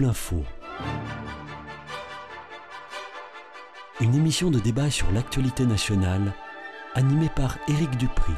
L'info. Une émission de débat sur l'actualité nationale animée par Éric Dupri.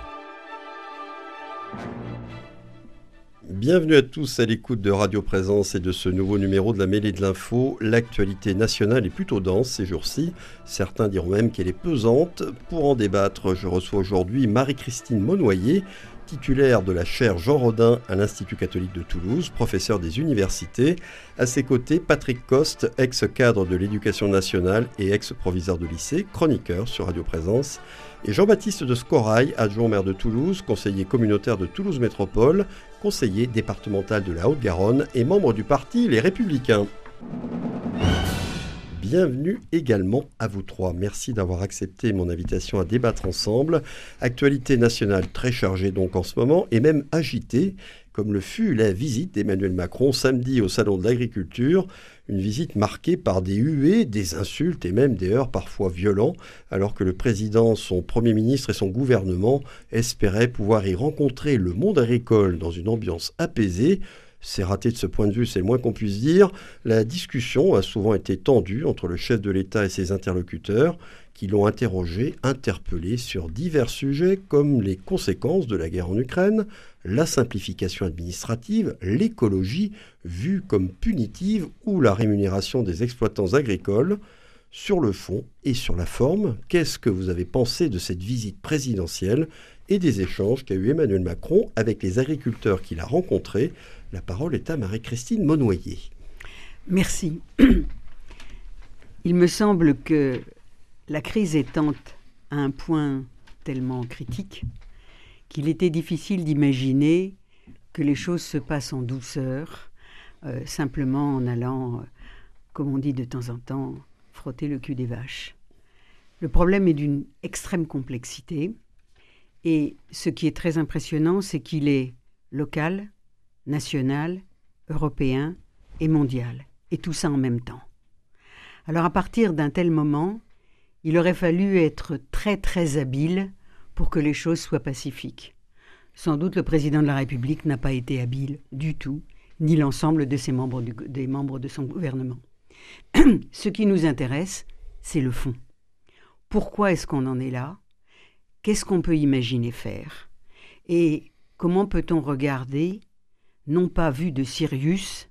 Bienvenue à tous à l'écoute de Radio Présence et de ce nouveau numéro de la mêlée de l'info. L'actualité nationale est plutôt dense ces jours-ci. Certains diront même qu'elle est pesante. Pour en débattre, je reçois aujourd'hui Marie-Christine Monnoyer, titulaire de la chaire Jean Rodin à l'Institut catholique de Toulouse, professeur des universités. À ses côtés, Patrick Coste, ex-cadre de l'éducation nationale et ex-proviseur de lycée, chroniqueur sur Radio Présence. Et Jean-Baptiste de Scorail, adjoint maire de Toulouse, conseiller communautaire de Toulouse Métropole, conseiller départemental de la Haute-Garonne et membre du parti Les Républicains. Bienvenue également à vous trois. Merci d'avoir accepté mon invitation à débattre ensemble. Actualité nationale très chargée donc en ce moment et même agitée, comme le fut la visite d'Emmanuel Macron samedi au Salon de l'Agriculture. Une visite marquée par des huées, des insultes et même des heurts parfois violents, alors que le président, son Premier ministre et son gouvernement espéraient pouvoir y rencontrer le monde agricole dans une ambiance apaisée. C'est raté de ce point de vue, c'est le moins qu'on puisse dire. La discussion a souvent été tendue entre le chef de l'État et ses interlocuteurs, qui l'ont interrogé, interpellé sur divers sujets comme les conséquences de la guerre en Ukraine, la simplification administrative, l'écologie, vue comme punitive, ou la rémunération des exploitants agricoles. Sur le fond et sur la forme, qu'est-ce que vous avez pensé de cette visite présidentielle et des échanges qu'a eu Emmanuel Macron avec les agriculteurs qu'il a rencontrés la parole est à Marie-Christine Monnoyer. Merci. Il me semble que la crise étant à un point tellement critique qu'il était difficile d'imaginer que les choses se passent en douceur, euh, simplement en allant, euh, comme on dit de temps en temps, frotter le cul des vaches. Le problème est d'une extrême complexité et ce qui est très impressionnant, c'est qu'il est local, national, européen et mondial, et tout ça en même temps. Alors à partir d'un tel moment, il aurait fallu être très très habile pour que les choses soient pacifiques. Sans doute le président de la République n'a pas été habile du tout, ni l'ensemble de ses membres des membres de son gouvernement. Ce qui nous intéresse, c'est le fond. Pourquoi est-ce qu'on en est là? Qu'est-ce qu'on peut imaginer faire? Et comment peut-on regarder non pas vu de Sirius,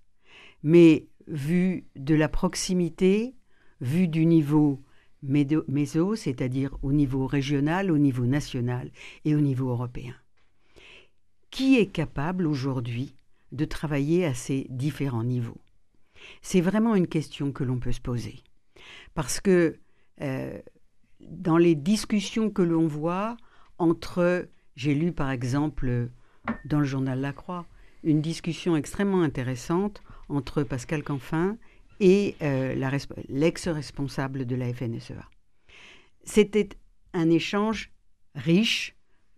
mais vu de la proximité, vu du niveau méso, c'est-à-dire au niveau régional, au niveau national et au niveau européen. Qui est capable aujourd'hui de travailler à ces différents niveaux? C'est vraiment une question que l'on peut se poser. Parce que euh, dans les discussions que l'on voit entre, j'ai lu par exemple dans le journal La Croix, une discussion extrêmement intéressante entre Pascal Canfin et euh, l'ex-responsable de la FNSEA. C'était un échange riche,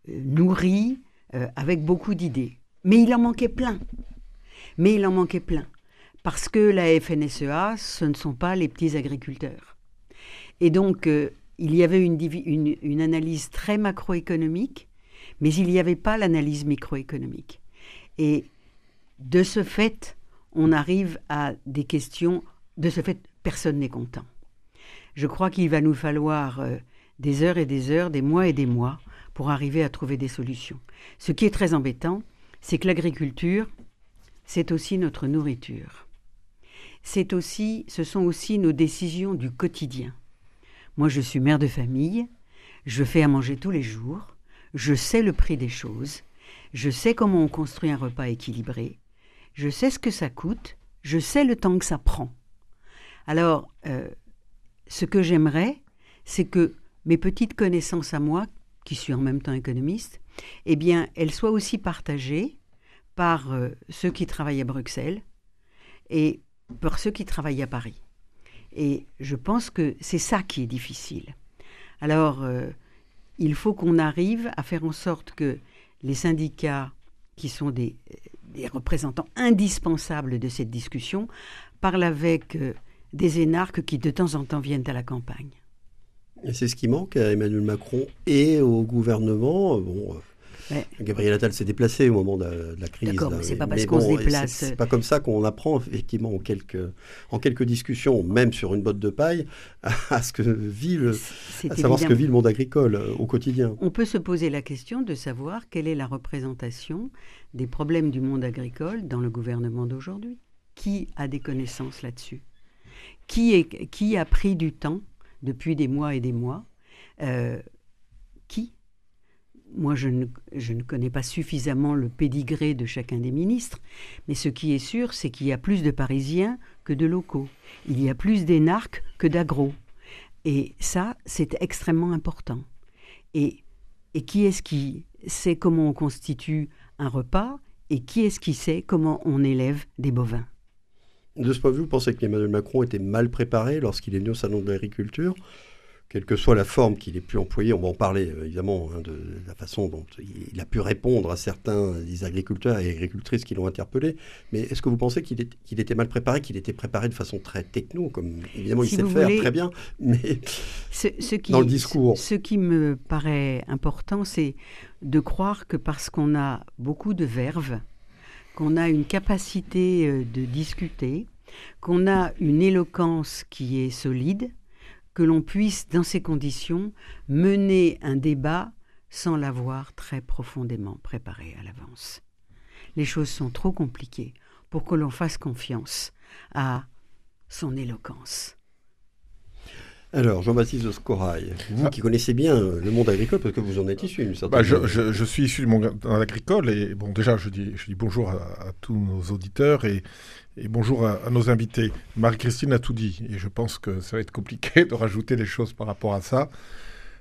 euh, nourri, euh, avec beaucoup d'idées. Mais il en manquait plein. Mais il en manquait plein. Parce que la FNSEA, ce ne sont pas les petits agriculteurs. Et donc, il y avait une analyse très macroéconomique, mais il n'y avait pas l'analyse microéconomique. Et de ce fait, on arrive à des questions, de ce fait, personne n'est content. Je crois qu'il va nous falloir euh, des heures et des heures, des mois et des mois pour arriver à trouver des solutions. Ce qui est très embêtant, c'est que l'agriculture, c'est aussi notre nourriture. C'est aussi, ce sont aussi nos décisions du quotidien. Moi, je suis mère de famille, je fais à manger tous les jours, je sais le prix des choses, je sais comment on construit un repas équilibré, je sais ce que ça coûte, je sais le temps que ça prend. Alors, euh, ce que j'aimerais, c'est que mes petites connaissances à moi, qui suis en même temps économiste, eh bien, elles soient aussi partagées par euh, ceux qui travaillent à Bruxelles et par ceux qui travaillent à Paris. Et je pense que c'est ça qui est difficile. Alors, euh, il faut qu'on arrive à faire en sorte que les syndicats, qui sont des, représentants indispensables de cette discussion, parlent avec euh, des énarques qui de temps en temps viennent à la campagne. C'est ce qui manque à Emmanuel Macron et au gouvernement. Bon, Gabriel Attal s'est déplacé au moment de, la crise. D'accord, mais c'est pas parce qu'on se déplace. C'est pas comme ça qu'on apprend effectivement en quelques, en quelques discussions, même sur une botte de paille, à, ce que vit le, à savoir ce que vit le monde agricole euh, au quotidien. On peut se poser la question de savoir quelle est la représentation des problèmes du monde agricole dans le gouvernement d'aujourd'hui. Qui a des connaissances là-dessus? Qui, qui a pris du temps depuis des mois et des mois euh, Qui Moi, je ne, je ne connais pas suffisamment le pédigré de chacun des ministres, mais ce qui est sûr, c'est qu'il y a plus de Parisiens que de locaux. Il y a plus d'énarques que d'agros. Et ça, c'est extrêmement important. Et, et qui est-ce qui sait comment on constitue un repas et qui est-ce qui sait comment on élève des bovins? De ce point de vue, vous pensez qu'Emmanuel Macron était mal préparé lorsqu'il est venu au Salon de l'agriculture? Quelle que soit la forme qu'il ait pu employer, on va en parler euh, évidemment hein, de, la façon dont il a pu répondre à certains des agriculteurs et agricultrices qui l'ont interpellé. Mais est-ce que vous pensez qu'il était mal préparé, qu'il était préparé de façon très techno, comme évidemment il sait le faire très bien, mais ce, qui, dans le discours Ce qui me paraît important, c'est de croire que parce qu'on a beaucoup de verve, qu'on a une capacité euh, de discuter, qu'on a une éloquence qui est solide, que l'on puisse, dans ces conditions, mener un débat sans l'avoir très profondément préparé à l'avance. Les choses sont trop compliquées pour que l'on fasse confiance à son éloquence. Alors, Jean-Baptiste de Scorail, vous qui connaissez bien euh, le monde agricole, parce que vous en êtes issu, une bah, je, je, suis issu du monde agricole, et bon, déjà, je dis, je dis bonjour à, tous nos auditeurs et, et bonjour à, nos invités. Marie-Christine a tout dit, et je pense que ça va être compliqué de rajouter des choses par rapport à ça.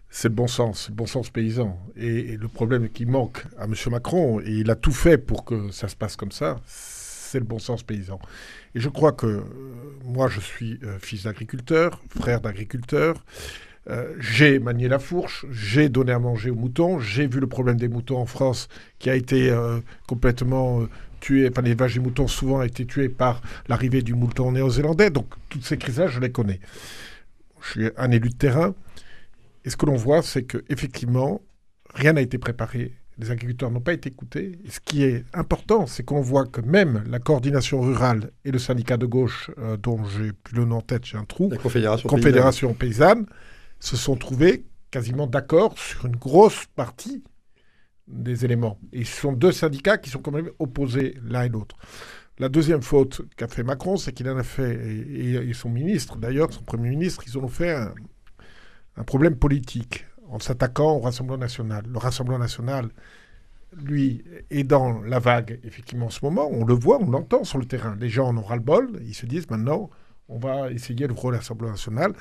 C'est le bon sens, le bon sens paysan. Et, le problème qui manque à M. Macron, et il a tout fait pour que ça se passe comme ça, c'est le bon sens paysan. Et je crois que euh, moi, je suis euh, fils d'agriculteur, frère d'agriculteur. Euh, j'ai manié la fourche, j'ai donné à manger aux moutons, j'ai vu le problème des moutons en France qui a été complètement tué, enfin les vaches et moutons souvent ont été tués par l'arrivée du mouton néo-zélandais, donc toutes ces crises-là, je les connais. Je suis un élu de terrain, et ce que l'on voit, c'est qu'effectivement, rien n'a été préparé les agriculteurs n'ont pas été écoutés. Et ce qui est important, c'est qu'on voit que même la coordination rurale et le syndicat de gauche, euh, dont j'ai plus le nom en tête, j'ai un trou, la Confédération, Confédération paysanne. se sont trouvés quasiment d'accord sur une grosse partie des éléments. Et ce sont deux syndicats qui sont quand même opposés l'un et l'autre. La deuxième faute qu'a fait Macron, c'est qu'il en a fait, et, son ministre d'ailleurs, son Premier ministre, ils en ont fait un problème politique en s'attaquant au Rassemblement national. Le Rassemblement national, lui, est dans la vague, effectivement, en ce moment. On le voit, on l'entend sur le terrain. Les gens en ont ras-le-bol. Ils se disent maintenant, on va essayer le Rassemblement national.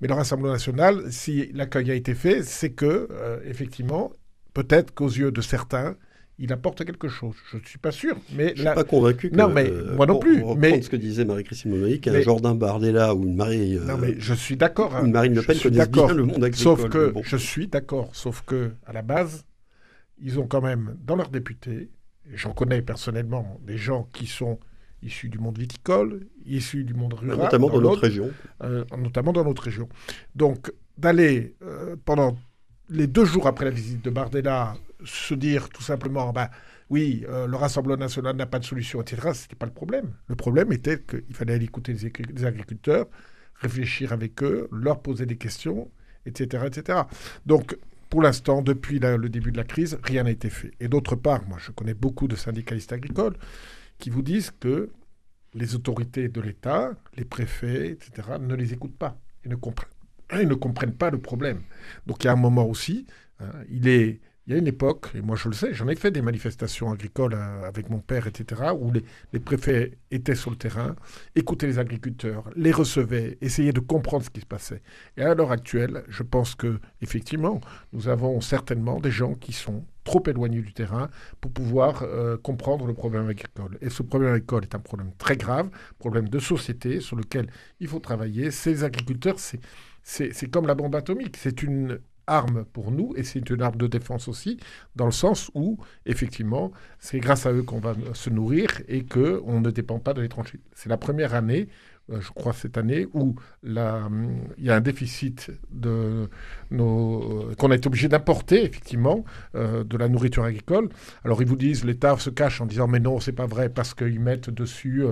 Mais le Rassemblement national, si l'accueil a été fait, c'est que, euh, effectivement, peut-être qu'aux yeux de certains, il apporte quelque chose. Je ne suis pas sûr. Mais je ne suis pas convaincu que. Non, mais moi non plus. mais ce que disait Marie-Christine Monod, qu'un Jordan Bardella ou une Marie. non, mais je suis d'accord. Une Marine Le Pen connaissent bien le monde agricole. Sauf que je suis d'accord. Sauf que à la base, ils ont quand même dans leurs députés, j'en connais personnellement des gens qui sont issus du monde viticole, issus du monde rural. Notamment dans, notre région. notamment dans notre région. Donc, d'aller pendant les deux jours après la visite de Bardella se dire tout simplement, bah, oui, le Rassemblement national n'a pas de solution, etc., ce n'était pas le problème. Le problème était qu'il fallait aller écouter les, agriculteurs, réfléchir avec eux, leur poser des questions, etc. etc. Donc, pour l'instant, depuis le début de la crise, rien n'a été fait. Et d'autre part, moi, je connais beaucoup de syndicalistes agricoles qui vous disent que les autorités de l'État, les préfets, etc., ne les écoutent pas et ne comprennent, ils ne comprennent pas le problème. Donc il y a un moment aussi, hein, il est y a une époque, et moi je le sais, j'en ai fait des manifestations agricoles euh, avec mon père, etc., où les, préfets étaient sur le terrain, écoutaient les agriculteurs, les recevaient, essayaient de comprendre ce qui se passait. Et à l'heure actuelle, je pense que effectivement, nous avons certainement des gens qui sont trop éloignés du terrain pour pouvoir euh, comprendre le problème agricole. Et ce problème agricole est un problème très grave, problème de société sur lequel il faut travailler. Ces agriculteurs, c'est comme la bombe atomique, c'est une arme pour nous et c'est une arme de défense aussi, dans le sens où, effectivement, c'est grâce à eux qu'on va se nourrir et qu'on ne dépend pas de l'étranger. C'est la première année je crois, cette année, où il y a un déficit de euh, qu'on a été obligé d'importer, effectivement, euh, de la nourriture agricole. Alors, ils vous disent, l'État se cache en disant, mais non, c'est pas vrai, parce qu'ils mettent dessus,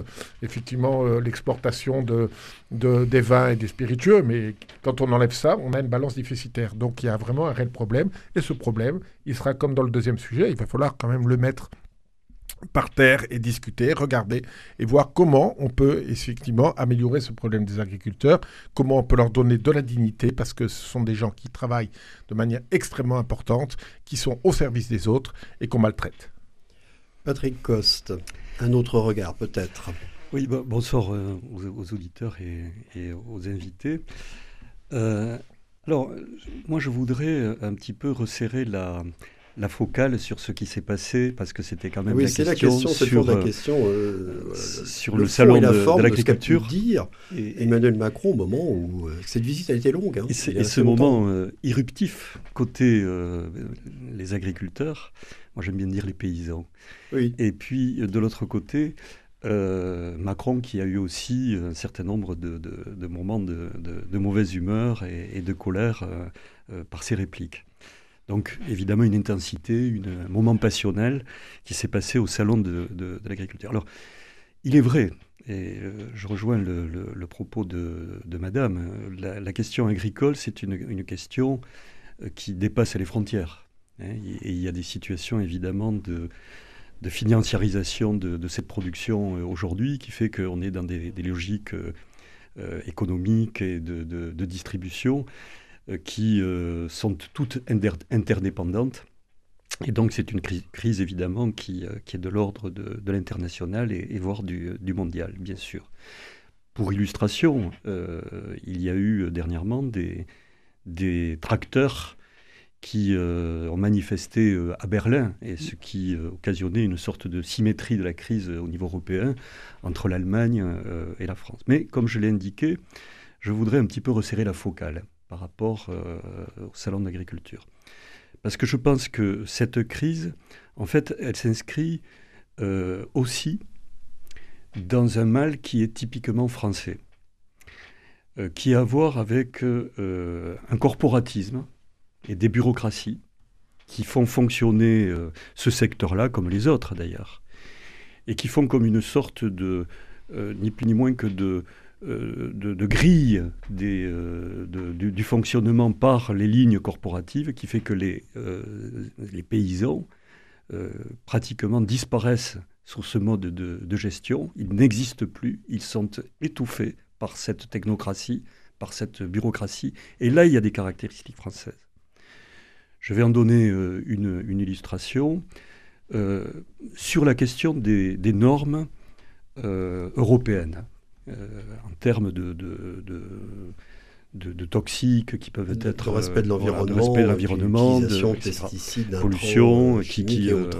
effectivement, l'exportation de, de, des vins et des spiritueux. Mais quand on enlève ça, on a une balance déficitaire. Donc, il y a vraiment un réel problème. Et ce problème, il sera comme dans le deuxième sujet, il va falloir quand même le mettre par terre et discuter, regarder et voir comment on peut effectivement améliorer ce problème des agriculteurs, comment on peut leur donner de la dignité parce que ce sont des gens qui travaillent de manière extrêmement importante, qui sont au service des autres et qu'on maltraite. Patrick Coste, un autre regard peut-être. Oui, bonsoir euh, aux, auditeurs et, aux invités. Euh, alors, moi je voudrais un petit peu resserrer la, la focale sur ce qui s'est passé, parce que c'était quand même la, question la, question sur, la euh, question euh, sur le, salon de, l'agriculture. dire et, Emmanuel Macron au moment où euh, cette visite a été longue. Hein, et, ce moment irruptif côté les agriculteurs, moi j'aime bien dire les paysans. Oui. Et puis de l'autre côté, Macron qui a eu aussi un certain nombre de, moments de, mauvaise humeur et, de colère par ses répliques. Donc évidemment une intensité, un moment passionnel qui s'est passé au salon de, l'agriculture. Alors il est vrai, et euh, je rejoins le, propos de, Madame, la, question agricole c'est une, question euh, qui dépasse les frontières. Hein. et il y a des situations évidemment de, financiarisation de, cette production euh, aujourd'hui qui fait qu'on est dans des, logiques économiques et de, distribution qui euh, sont toutes interdépendantes. Et donc c'est une crise, évidemment qui, euh, qui, est de l'ordre de, l'international et, voire du, mondial, bien sûr. Pour illustration, il y a eu dernièrement des tracteurs qui ont manifesté à Berlin, et ce qui occasionnait une sorte de symétrie de la crise au niveau européen entre l'Allemagne et la France. Mais comme je l'ai indiqué, je voudrais un petit peu resserrer la focale par rapport euh, au salon d'agriculture. Parce que je pense que cette crise, en fait, elle s'inscrit euh, aussi dans un mal qui est typiquement français, euh, qui a à voir avec un corporatisme et des bureaucraties qui font fonctionner ce secteur-là, comme les autres d'ailleurs, et qui font comme une sorte de, ni plus ni moins que de, euh, de, grille euh, du, fonctionnement par les lignes corporatives qui fait que les, euh, paysans pratiquement disparaissent sous ce mode de, gestion. Ils n'existent plus, ils sont étouffés par cette technocratie, par cette bureaucratie. Et là, il y a des caractéristiques françaises. Je vais en donner une, illustration sur la question des normes européennes. Euh, en termes de, de, de, toxiques qui peuvent être le respect de euh, l'environnement, de, pesticides, pollution, qui, qui, euh,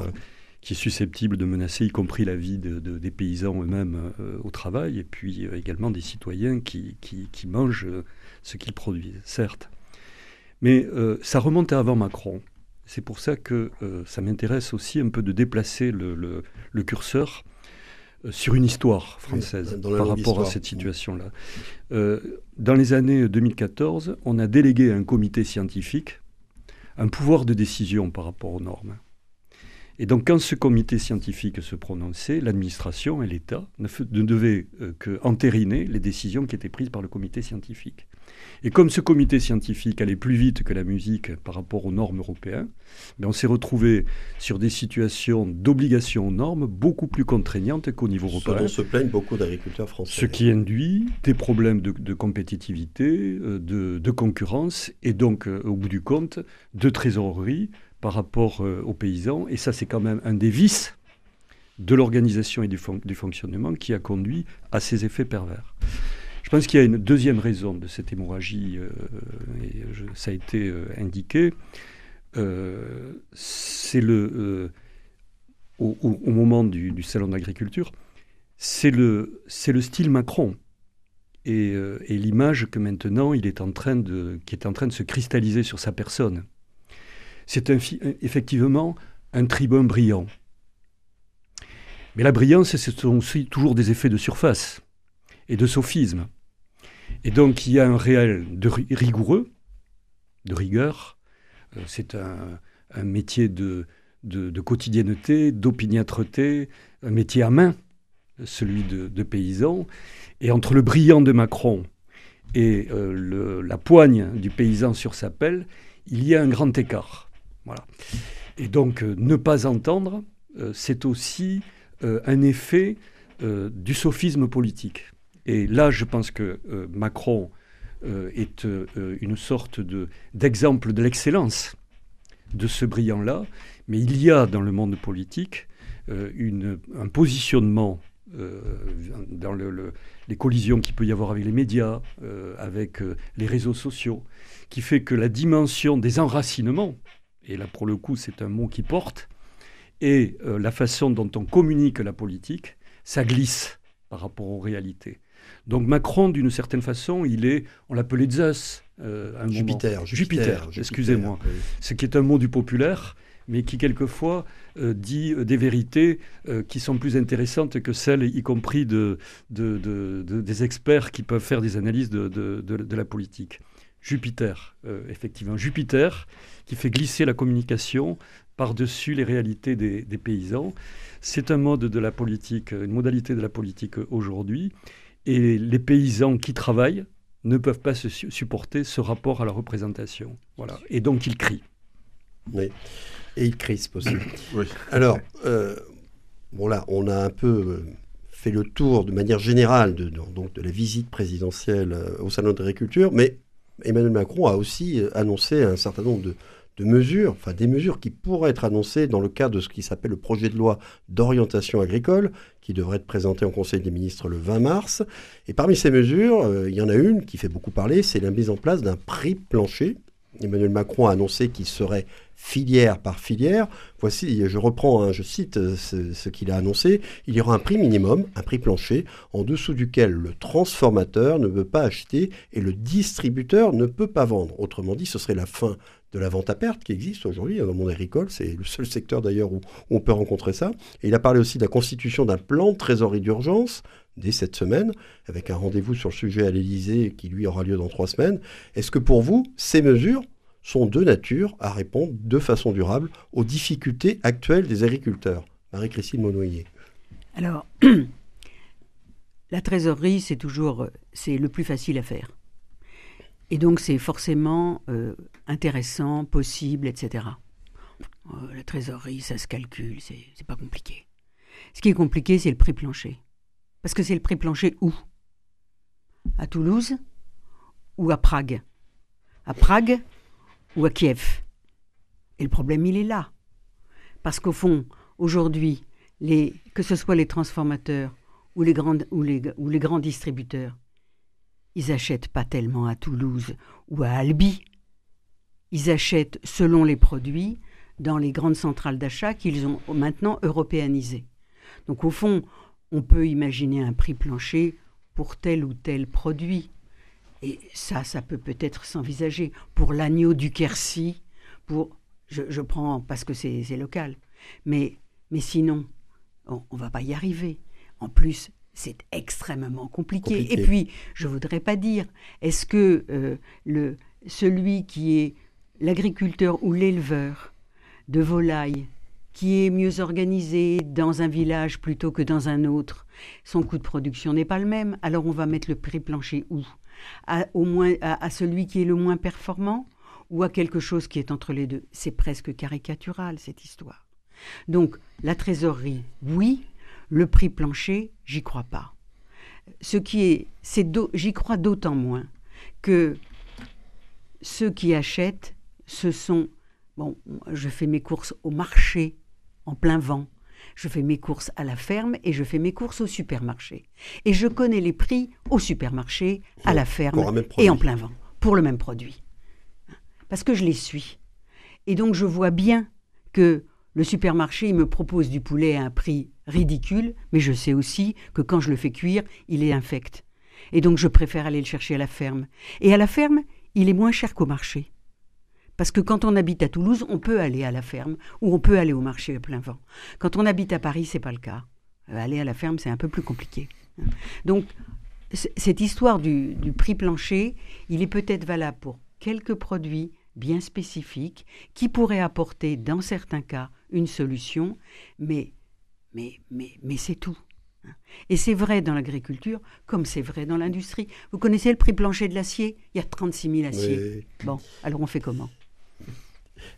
qui, est susceptible de menacer y compris la vie des paysans eux-mêmes au travail, et puis également des citoyens qui, qui mangent ce qu'ils produisent, certes. Mais ça remonte à avant Macron. C'est pour ça que ça m'intéresse aussi un peu de déplacer le, le, le curseur sur une histoire française par rapport à cette situation-là. dans les années 2014, on a délégué à un comité scientifique un pouvoir de décision par rapport aux normes. Et donc, quand ce comité scientifique se prononçait, l'administration et l'État ne, devaient euh, qu'entériner les décisions qui étaient prises par le comité scientifique. Et comme ce comité scientifique allait plus vite que la musique par rapport aux normes européennes, ben, on s'est retrouvé sur des situations d'obligation aux normes beaucoup plus contraignantes qu'au niveau européen. Ce dont se plaignent beaucoup d'agriculteurs français. Ce qui induit des problèmes de, compétitivité, euh, de, concurrence et donc, euh, au bout du compte, de trésorerie par rapport euh, aux paysans. Et ça, c'est quand même un des vices de l'organisation et du, fonctionnement qui a conduit à ces effets pervers. Je pense qu'il y a une deuxième raison de cette hémorragie, euh, et ça a été euh, indiqué, c'est le, au, moment du, salon d'agriculture, c'est le, le style Macron et, et l'image que maintenant il est en train de, qui est en train de se cristalliser sur sa personne. C'est effectivement un tribun brillant. Mais la brillance, ce sont aussi toujours des effets de surface et de sophisme. Et donc il y a un réel de rigoureux, de rigueur. Euh, c'est un, métier de, quotidienneté, d'opiniâtreté, un métier à main, celui de, paysan. Et entre le brillant de Macron et euh, la poigne du paysan sur sa pelle, il y a un grand écart. Voilà. Et donc, euh, ne pas entendre, c'est aussi un effet du sophisme politique. Et là, je pense que Macron est une sorte d'exemple de l'excellence de ce brillant-là, mais il y a dans le monde politique un positionnement dans les collisions qu'il peut y avoir avec les médias, avec les réseaux sociaux, qui fait que la dimension des enracinements, et là pour le coup c'est un mot qui porte, et euh, la façon dont on communique la politique, ça glisse par rapport aux réalités. Donc Macron, d'une certaine façon, il est, on l'appelait Zeus. Euh, un Jupiter, Jupiter, excusez-moi. Ce qui est un mot du populaire, mais qui quelquefois euh, dit des vérités qui sont plus intéressantes que celles, y compris de, des experts qui peuvent faire des analyses de, la politique. Jupiter, effectivement. Jupiter, qui fait glisser la communication par-dessus les réalités des, paysans. C'est un mode de la politique, une modalité de la politique aujourd'hui. Et les paysans qui travaillent ne peuvent pas se supporter ce rapport à la représentation. Voilà. Et donc ils crient. Oui. Et ils crispent aussi. oui. Alors, euh, bon là, on a un peu euh, fait le tour de manière générale de, donc de la visite présidentielle euh, au Salon d'agriculture, mais Emmanuel Macron a aussi annoncé un certain nombre de, de mesures, enfin des mesures qui pourraient être annoncées dans le cadre de ce qui s'appelle le projet de loi d'orientation agricole, qui devrait être présenté au Conseil des ministres le 20 mars. Et parmi ces mesures, euh, il y en a une qui fait beaucoup parler, c'est la mise en place d'un prix plancher. Emmanuel Macron a annoncé qu'il serait filière par filière. Voici, je reprends, hein, je cite euh, ce, qu'il a annoncé, il y aura un prix minimum, un prix plancher, en dessous duquel le transformateur ne peut pas acheter et le distributeur ne peut pas vendre. Autrement dit, ce serait la fin de la vente à perte qui existe aujourd'hui dans le monde agricole. C'est le seul secteur d'ailleurs où, on peut rencontrer ça. Il a parlé aussi de la constitution d'un plan de trésorerie d'urgence dès cette semaine, avec un rendez-vous sur le sujet à l'Élysée qui lui aura lieu dans trois semaines. Est-ce que pour vous, ces mesures sont de nature à répondre de façon durable aux difficultés actuelles des agriculteurs? Marie-Christine Monnoyer. Alors, la trésorerie, c'est toujours c'est le plus facile à faire. Et donc c'est forcément euh, intéressant, possible, etc. Euh, la trésorerie, ça se calcule, c'est pas compliqué. Ce qui est compliqué, c'est le prix plancher. Parce que c'est le prix plancher où? À Toulouse ou à Prague? À Prague ou à Kiev? Et le problème, il est là. Parce qu'au fond, aujourd'hui, que ce soit les transformateurs ou les, grands distributeurs, ils achètent pas tellement à Toulouse ou à Albi. Ils achètent selon les produits dans les grandes centrales d'achat qu'ils ont maintenant européanisées. Donc au fond, on peut imaginer un prix plancher pour tel ou tel produit. Et ça, ça peut peut-être s'envisager. Pour l'agneau du Quercy, pour... Je, prends parce que c'est local. Mais, mais sinon, on ne va pas y arriver. en plus, c'est extrêmement compliqué. Et puis, je ne voudrais pas dire, est-ce que euh, le, celui qui est l'agriculteur ou l'éleveur de volailles, qui est mieux organisé dans un village plutôt que dans un autre, son coût de production n'est pas le même, alors on va mettre le prix plancher où? À, au moins, à, celui qui est le moins performant ou à quelque chose qui est entre les deux? C'est presque caricatural cette histoire. Donc la trésorerie, oui, le prix plancher, j'y crois pas. Ce qui est, c'est j'y crois d'autant moins que ceux qui achètent, ce sont bon, je fais mes courses au marché en plein vent. Je fais mes courses à la ferme et je fais mes courses au supermarché. Et je connais les prix au supermarché, à la ferme et en plein vent, pour le même produit. Parce que je les suis. Et donc je vois bien que le supermarché il me propose du poulet à un prix ridicule, mais je sais aussi que quand je le fais cuire, il est infect. Et donc je préfère aller le chercher à la ferme. Et à la ferme, il est moins cher qu'au marché. Parce que quand on habite à Toulouse, on peut aller à la ferme ou on peut aller au marché à plein vent. Quand on habite à Paris, c'est pas le cas. Euh, aller à la ferme, c'est un peu plus compliqué. Donc, cette histoire du, prix plancher, il est peut-être valable pour quelques produits bien spécifiques qui pourraient apporter, dans certains cas, une solution, mais, mais, mais, mais c'est tout. Et c'est vrai dans l'agriculture comme c'est vrai dans l'industrie. Vous connaissez le prix plancher de l'acier? Il y a 36 000 aciers. Bon, alors on fait comment?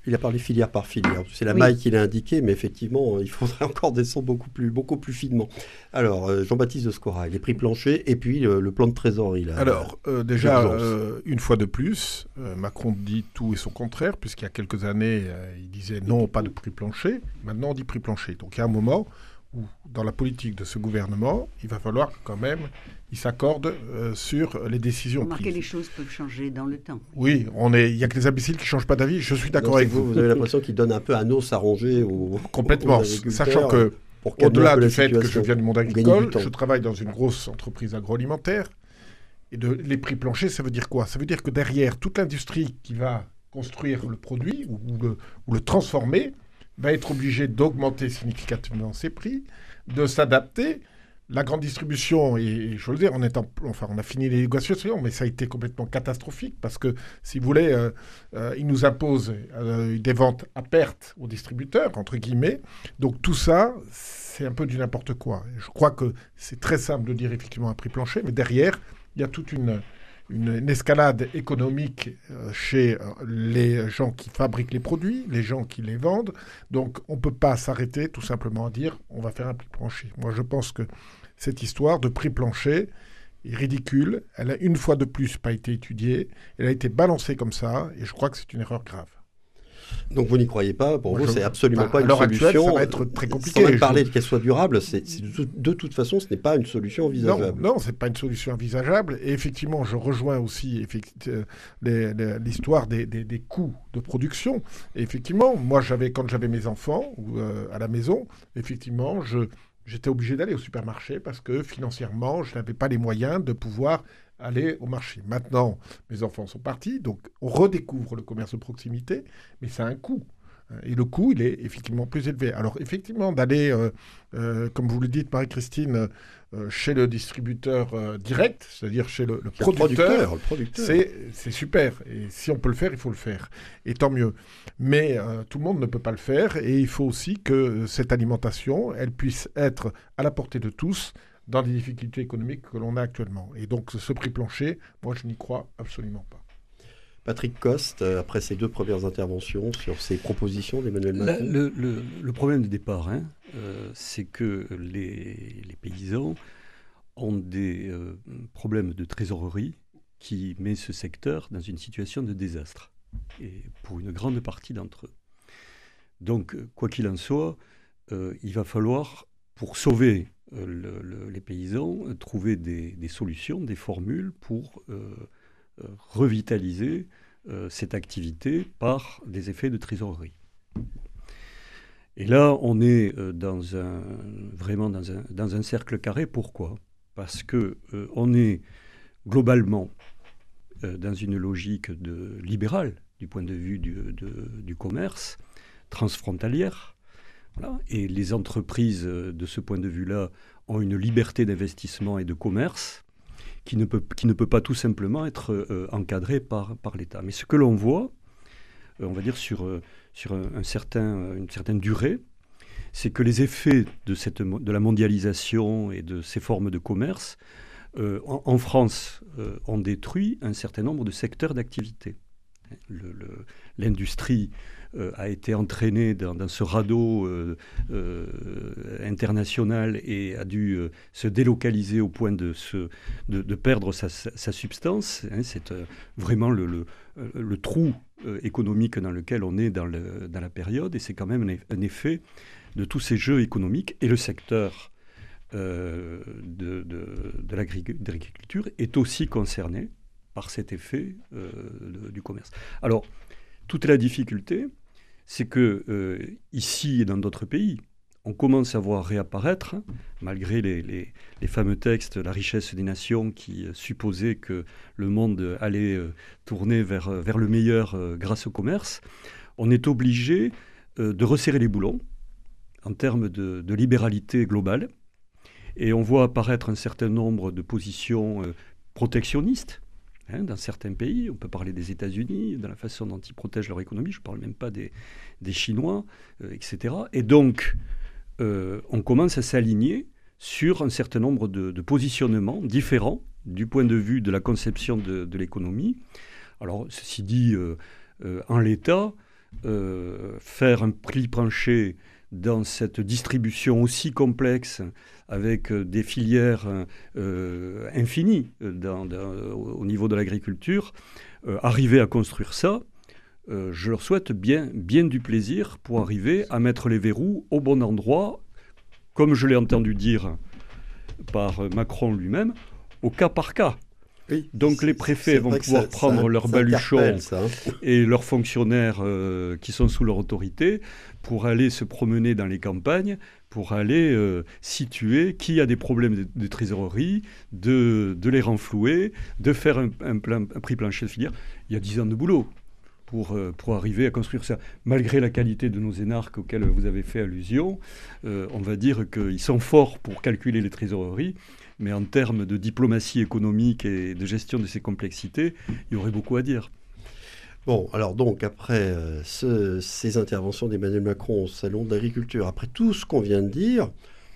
Il a parlé filière par filière. C'est la maille qu'il a indiquée, mais effectivement, il faudrait encore descendre beaucoup plus, beaucoup plus finement. Alors, euh, Jean-Baptiste de Scora, les prix planchers et puis le, plan de trésorerie. Alors, euh, déjà, euh, une fois de plus, Macron dit tout et son contraire, puisqu'il y a quelques années, il disait non, pas de prix plancher. Maintenant, on dit prix plancher. Donc, il y a un moment où, dans la politique de ce gouvernement, il va falloir quand même ils s'accordent euh, sur les décisions Remarquez, les choses peuvent changer dans le temps. Oui, on est, il n'y a que les imbéciles qui ne changent pas d'avis. Je suis d'accord avec vous. Vous avez l'impression qu'ils donnent un peu un os à ronger aux, Complètement, sachant que, au-delà du fait que je viens du monde agricole, je travaille dans une grosse entreprise agroalimentaire. Et de, les prix planchers, ça veut dire quoi? Ça veut dire que derrière toute l'industrie qui va construire le produit ou, le, ou le transformer va être obligée d'augmenter significativement ses prix, de s'adapter la grande distribution, et, je veux dire, on, enfin, a fini les négociations, mais ça a été complètement catastrophique parce que, si vous voulez, euh, euh, ils nous imposent euh, des ventes à perte aux distributeurs, entre guillemets. Donc tout ça, c'est un peu du n'importe quoi. Je crois que c'est très simple de dire effectivement un prix plancher, mais derrière, il y a toute une, une, escalade économique chez les gens qui fabriquent les produits, les gens qui les vendent. Donc on ne peut pas s'arrêter tout simplement à dire on va faire un prix plancher. Moi je pense que cette histoire de prix plancher est ridicule. Elle a une fois de plus pas été étudiée. Elle a été balancée comme ça, et je crois que c'est une erreur grave. Donc vous n'y croyez pas Pour vous, c'est absolument pas une solution. Actuelle, ça va être très compliqué. Sans parler qu'elle soit durable, c'est, de, toute façon, ce n'est pas une solution envisageable. Non, non ce n'est pas une solution envisageable. Et effectivement, je rejoins aussi euh, l'histoire des, coûts de production. Et effectivement, moi, j'avais quand j'avais mes enfants euh, à la maison, effectivement, je j'étais obligé d'aller au supermarché parce que financièrement, je n'avais pas les moyens de pouvoir aller au marché. Maintenant, mes enfants sont partis, donc on redécouvre le commerce de proximité, mais ça a un coût. Et le coût, il est effectivement plus élevé. Alors effectivement, d'aller, euh, euh, comme vous le dites, Marie-Christine, euh, chez le distributeur direct, c'est-à-dire chez le, producteur, c'est super. Et si on peut le faire, il faut le faire. Et tant mieux. Mais tout le monde ne peut pas le faire. Et il faut aussi que cette alimentation, elle puisse être à la portée de tous dans les difficultés économiques que l'on a actuellement. Et donc ce prix plancher, moi je n'y crois absolument pas. Patrick Coste, euh, après ces deux premières interventions sur ces propositions d'Emmanuel Macron le, problème de départ, hein, euh, c'est que les, paysans ont des euh, problèmes de trésorerie qui met ce secteur dans une situation de désastre, et pour une grande partie d'entre eux. Donc, quoi qu'il en soit, il va falloir, pour sauver les paysans, trouver des, solutions, des formules pour euh, revitaliser euh, cette activité par des effets de trésorerie. Et là, on est euh, dans un, vraiment dans un, cercle carré. Pourquoi? Parce que on est globalement dans une logique de libérale du point de vue du, du commerce, transfrontalière, Et les entreprises, de ce point de vue-là, ont une liberté d'investissement et de commerce qui ne peut, pas tout simplement être encadrée par, l'État. Mais ce que l'on voit, on va dire sur, une certaine durée, c'est que les effets de, la mondialisation et de ces formes de commerce euh, en, France, euh, ont détruit un certain nombre de secteurs d'activité. L'industrie euh, a été entraînée dans, ce radeau international et a dû se délocaliser au point de, se, de, perdre sa, substance. Hein. C'est vraiment le, le, trou économique dans lequel on est dans, dans la période et c'est quand même un, effet de tous ces jeux économiques et le secteur euh, de, de, l'agriculture est aussi concerné par cet effet euh, du commerce. Alors, toute la difficulté, c'est que euh, ici et dans d'autres pays, on commence à voir réapparaître, malgré les, fameux textes La richesse des nations qui supposaient que le monde allait tourner vers, le meilleur grâce au commerce, on est obligé de resserrer les boulons en termes de, libéralité globale. Et on voit apparaître un certain nombre de positions euh, protectionnistes hein, dans certains pays. On peut parler des États-Unis, de la façon dont ils protègent leur économie. Je ne parle même pas des, Chinois, euh, etc. Et donc, euh, on commence à s'aligner sur un certain nombre de, positionnements différents du point de vue de la conception de, l'économie. Alors, ceci dit, en l'état, faire un prix plancher dans cette distribution aussi complexe, avec euh, des filières euh, infinies euh, au niveau de l'agriculture, arriver à construire ça, je leur souhaite bien, bien du plaisir pour arriver à mettre les verrous au bon endroit, comme je l'ai entendu dire par Macron lui-même, au cas par cas. Donc les préfets vont pouvoir prendre leurs baluchons hein. et leurs fonctionnaires qui sont sous leur autorité pour aller se promener dans les campagnes, pour aller euh, situer qui a des problèmes de, trésorerie, de, les renflouer, de faire un, prix plancher de filière. Il y a dix ans de boulot pour, euh, pour arriver à construire ça. Malgré la qualité de nos énarques auxquels vous avez fait allusion, euh, on va dire qu'ils sont forts pour calculer les trésoreries, mais en termes de diplomatie économique et de gestion de ces complexités, il y aurait beaucoup à dire. Bon, alors donc, après euh, ces interventions d'Emmanuel Macron au Salon de l'agriculture, après tout ce qu'on vient de dire,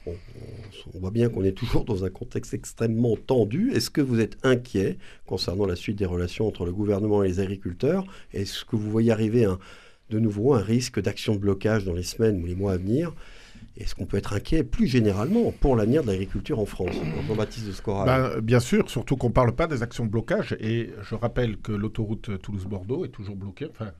on, voit bien qu'on est toujours dans un contexte extrêmement tendu. Est-ce que vous êtes inquiet concernant la suite des relations entre le gouvernement et les agriculteurs? Est-ce que vous voyez arriver de nouveau un risque d'action de blocage dans les semaines ou les mois à venir? Est-ce qu'on peut être inquiet plus généralement pour l'avenir de l'agriculture en France Jean-Baptiste de Scoral ben, Bien sûr, surtout qu'on ne parle pas des actions de blocage. Et je rappelle que l'autoroute Toulouse-Bordeaux est toujours bloquée. Enfin,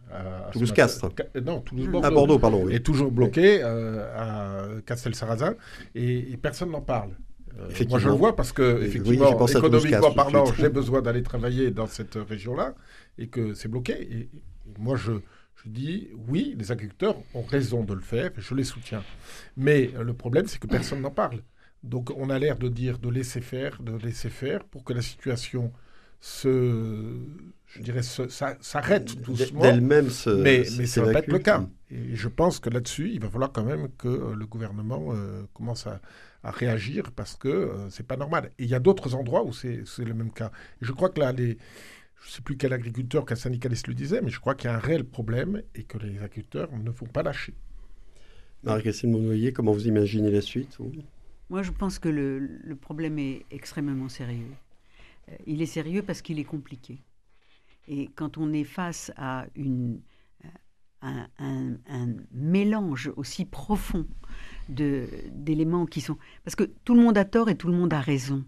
Toulouse-Castres Non, Toulouse-Bordeaux. À Bordeaux, pardon. Est toujours bloquée euh, à Castel-Sarrazin et, personne n'en parle. Euh, moi, je le vois parce que, effectivement, économiquement parlant, j'ai besoin d'aller travailler dans cette région-là et que c'est bloqué. et moi, je, je dis oui, les agriculteurs ont raison de le faire, je les soutiens. Mais euh, le problème, c'est que personne n'en parle. Donc on a l'air de dire de laisser faire, de laisser faire pour que la situation se, je dirais, s'arrête doucement. D'elle-même Mais, mais ça ne va pas être le cas. Et je pense que là-dessus, il va falloir quand même que euh, le gouvernement euh, commence à, réagir parce que ce c'est pas normal. Et il y a d'autres endroits où c'est le même cas. Et je crois que là, les, je ne sais plus quel agriculteur, quel syndicaliste le disait, mais je crois qu'il y a un réel problème et que les agriculteurs ne vont pas lâcher. Marie-Christine Monnoyer, comment vous imaginez la suite Moi, je pense que le, problème est extrêmement sérieux. Euh, il est sérieux parce qu'il est compliqué. Et quand on est face à une, un, un mélange aussi profond d'éléments qui sont... Parce que tout le monde a tort et tout le monde a raison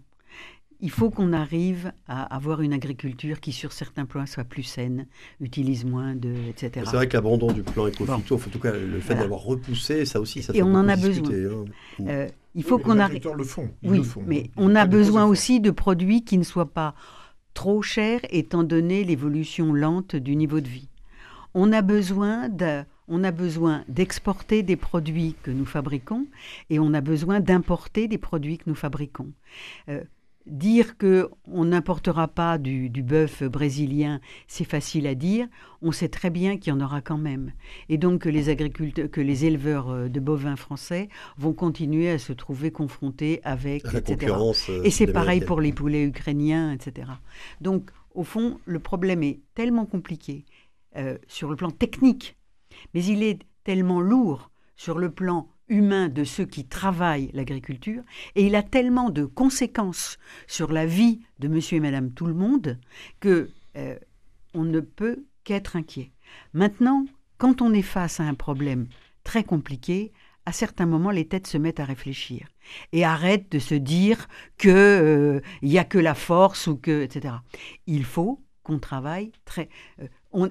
il faut qu'on arrive à avoir une agriculture qui, sur certains points, soit plus saine, utilise moins de, etc. C'est vrai que l'abandon du plan éco en tout cas le fait d'avoir repoussé, ça aussi, ça Et on en a besoin. Hein. Euh, il faut qu'on arrive. le font. oui, mais on a besoin aussi de produits qui ne soient pas trop chers, étant donné l'évolution lente du niveau de vie. On a besoin de on a besoin d'exporter des produits que nous fabriquons et on a besoin d'importer des produits que nous fabriquons. Euh, dire que on n'importera pas du, du bœuf brésilien, c'est facile à dire. On sait très bien qu'il y en aura quand même, et donc que les agriculteurs, que les éleveurs euh, de bovins français vont continuer à se trouver confrontés avec la etc. concurrence. euh, Et c'est pareil pour les poulets ukrainiens, etc. Donc, au fond, le problème est tellement compliqué euh, sur le plan technique, mais il est tellement lourd sur le plan humain de ceux qui travaillent l'agriculture, et il a tellement de conséquences sur la vie de monsieur et madame tout le monde que euh, on ne peut qu'être inquiet. Maintenant, quand on est face à un problème très compliqué, à certains moments, les têtes se mettent à réfléchir et arrêtent de se dire que euh, il y a que la force ou que etc. Il faut qu'on travaille très. euh,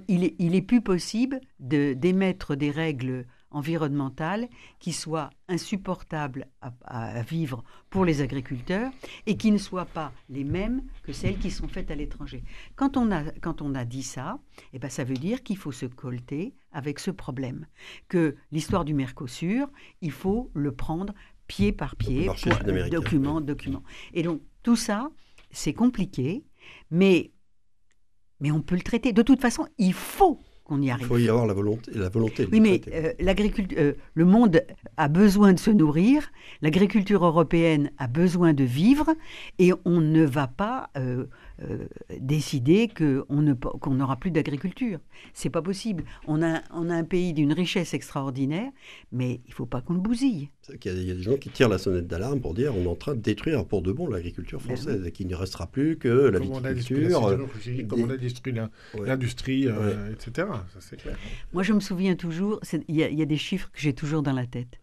il, est, plus possible d'émettre des règles environnementales qui soient insupportables à, vivre pour les agriculteurs et qui ne soient pas les mêmes que celles qui sont faites à l'étranger. Quand on a quand on a dit ça, eh ben ça veut dire qu'il faut se colter avec ce problème, que l'histoire du Mercosur, il faut le prendre pied par pied, sud-américain, document, document. Et donc tout ça, c'est compliqué, mais mais on peut le traiter. De toute façon, il faut qu'on y Il faut y avoir la volonté. La volonté de Oui, mais euh, l'agriculture, euh, le monde a besoin de se nourrir, l'agriculture européenne a besoin de vivre, et on ne va pas euh, décider qu'on n'aura plus d'agriculture. C'est pas possible. On a, on a un pays d'une richesse extraordinaire, mais il faut pas qu'on le bousille. Y a- il y a des gens qui tirent la sonnette d'alarme pour dire on est en train de détruire pour de bon l'agriculture Ben française et qu'il ne restera plus que la Comme on a viticulture. euh, sidérurgie, comme on a détruit ouais. l'industrie, euh, etc. Ça, c'est clair. Moi, je me souviens toujours, il y, a- y a des chiffres que j'ai toujours dans la tête.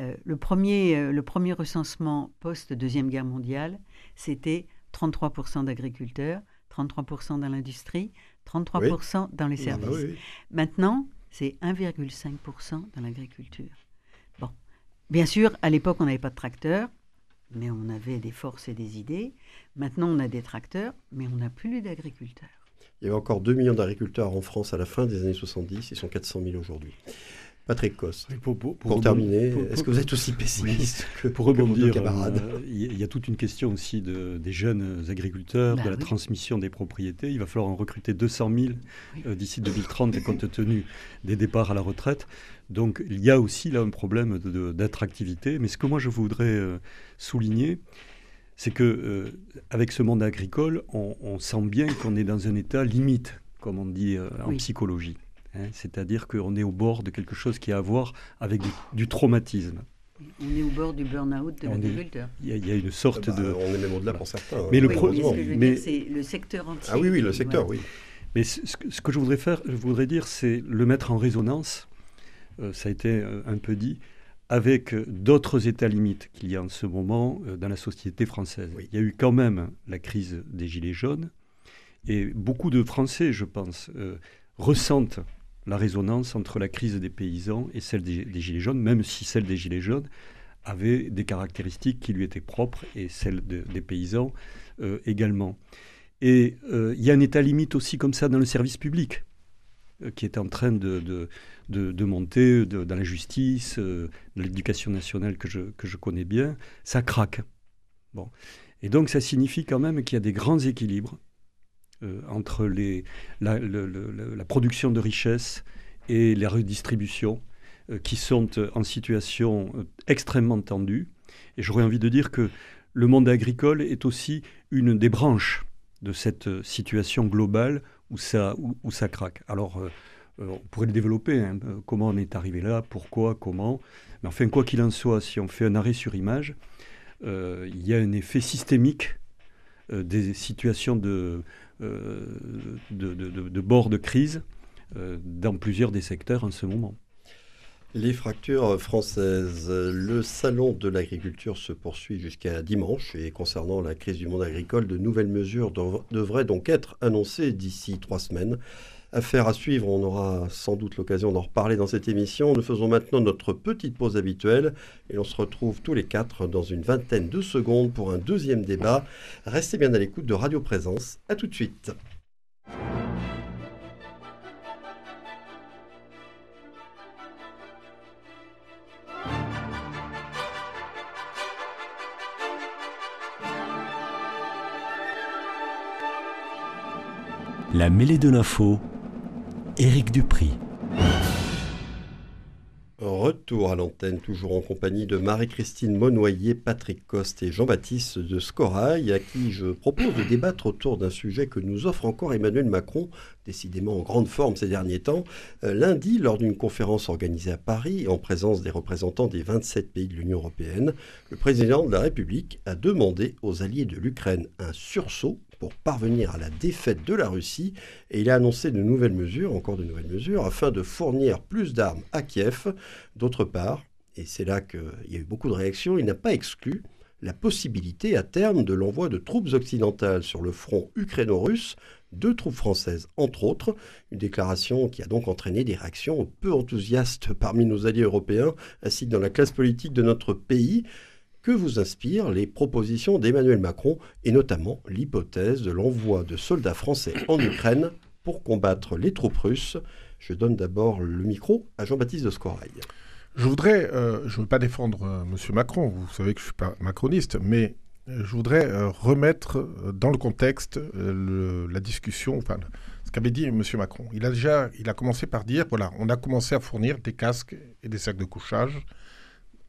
Euh, le, premier, euh, le premier recensement post-Deuxième Guerre mondiale, c'était 33% d'agriculteurs, 33% dans l'industrie, 33% dans les Ah services. bah oui, oui. Maintenant, c'est 1,5% dans l'agriculture. Bon, bien sûr, à l'époque, on n'avait pas de tracteurs, mais on avait des forces et des idées. Maintenant, on a des tracteurs, mais on n'a plus d'agriculteurs. Il y avait encore 2 millions d'agriculteurs en France à la fin des années 70, ils sont 400 000 aujourd'hui. Patrick Coste, Pour, pour- pour pour rebondir- terminer, est-ce que vous êtes aussi pessimiste que, Pour que vos deux rebondir, camarades euh, il y, a- il y a toute une question aussi de, des jeunes agriculteurs, Bah de la oui. transmission des propriétés. Il va falloir en recruter 200 000 euh, d'ici 2030 compte tenu des départs à la retraite. Donc il y a aussi là un problème de- de- d'attractivité. Mais ce que moi je voudrais euh, souligner, c'est que euh, avec ce monde agricole, on, on sent bien qu'on est dans un état limite, comme on dit euh, en Oui. psychologie. Hein. C'est-à-dire qu'on est au bord de quelque chose qui a à voir avec du- du traumatisme. On est au bord du burn-out de l'agriculteur. Il y, a, il y a une sorte Bah, de... On est même au-delà pour certains. Mais hein, le Oui, pro- mais ce heureusement. que je veux mais- dire, c'est le secteur entier. Ah oui, oui, le secteur, Voilà. oui. Mais ce ce que, je voudrais faire, je voudrais dire, c'est le mettre en résonance, euh, ça a été euh, un peu dit, avec euh, d'autres états limites qu'il y a en ce moment euh, dans la société française. Oui. Il y a eu quand même la crise des Gilets jaunes, et beaucoup de Français, je pense, euh, ressentent la résonance entre la crise des paysans et celle des, Gilets jaunes, même si celle des Gilets jaunes avait des caractéristiques qui lui étaient propres, et celle de- des paysans euh, également. Et euh, il y a un état limite aussi comme ça dans le service public, euh, qui est en train de, de, de- monter dans la justice, dans l'éducation nationale que je, que je connais bien. Ça craque. Bon. Et donc ça signifie quand même qu'il y a des grands équilibres euh, entre les, la, production de richesses et la redistribution, euh, qui sont euh, en situation euh, extrêmement tendue. Et j'aurais envie de dire que le monde agricole est aussi une des branches de cette situation globale où ça, où, ça craque. Alors, on pourrait le développer, hein, comment on est arrivé là, pourquoi, comment. Mais enfin, quoi qu'il en soit, si on fait un arrêt sur image, il y a un effet systémique des situations de, de, de- bord de crise euh, dans plusieurs des secteurs en ce moment. Les fractures françaises. Le salon de l'agriculture se poursuit jusqu'à dimanche et concernant la crise du monde agricole, de nouvelles mesures dev- devraient donc être annoncées d'ici trois semaines. Affaire à suivre, on aura sans doute l'occasion d'en reparler dans cette émission. Nous faisons maintenant notre petite pause habituelle et on se retrouve tous les quatre dans une vingtaine de secondes pour un deuxième débat. Restez bien à l'écoute de Radio Présence. À tout de suite. La mêlée de l'info Éric Dupri. Retour à l'antenne, toujours en compagnie de Marie-Christine Monnoyer, Patrick Coste et Jean-Baptiste de Scorail, à qui je propose de débattre autour d'un sujet que nous offre encore Emmanuel Macron, décidément en grande forme ces derniers temps. Euh, lundi, lors d'une conférence organisée à Paris, en présence des représentants des 27 pays de l'Union européenne, le président de la République a demandé aux alliés de l'Ukraine un sursaut pour parvenir à la défaite de la Russie et il a annoncé de nouvelles mesures, encore de nouvelles mesures, afin de fournir plus d'armes à Kiev. D'autre part, et c'est là qu'il y a eu beaucoup de réactions, il n'a pas exclu la possibilité à terme de l'envoi de troupes occidentales sur le front ukraino-russe, deux troupes françaises entre autres, une déclaration qui a donc entraîné des réactions peu enthousiastes parmi nos alliés européens ainsi que dans la classe politique de notre pays. Que vous inspirent les propositions d'Emmanuel Macron et notamment l'hypothèse de l'envoi de soldats français en Ukraine pour combattre les troupes russes Je donne d'abord le micro à Jean-Baptiste de Scorail. Je voudrais, euh, je ne veux pas défendre euh, M. Macron, vous savez que je ne suis pas macroniste, mais euh, je voudrais remettre dans le contexte la discussion, enfin, ce qu'avait dit M. Macron. Il a déjà, commencé par dire, voilà, on a commencé à fournir des casques et des sacs de couchage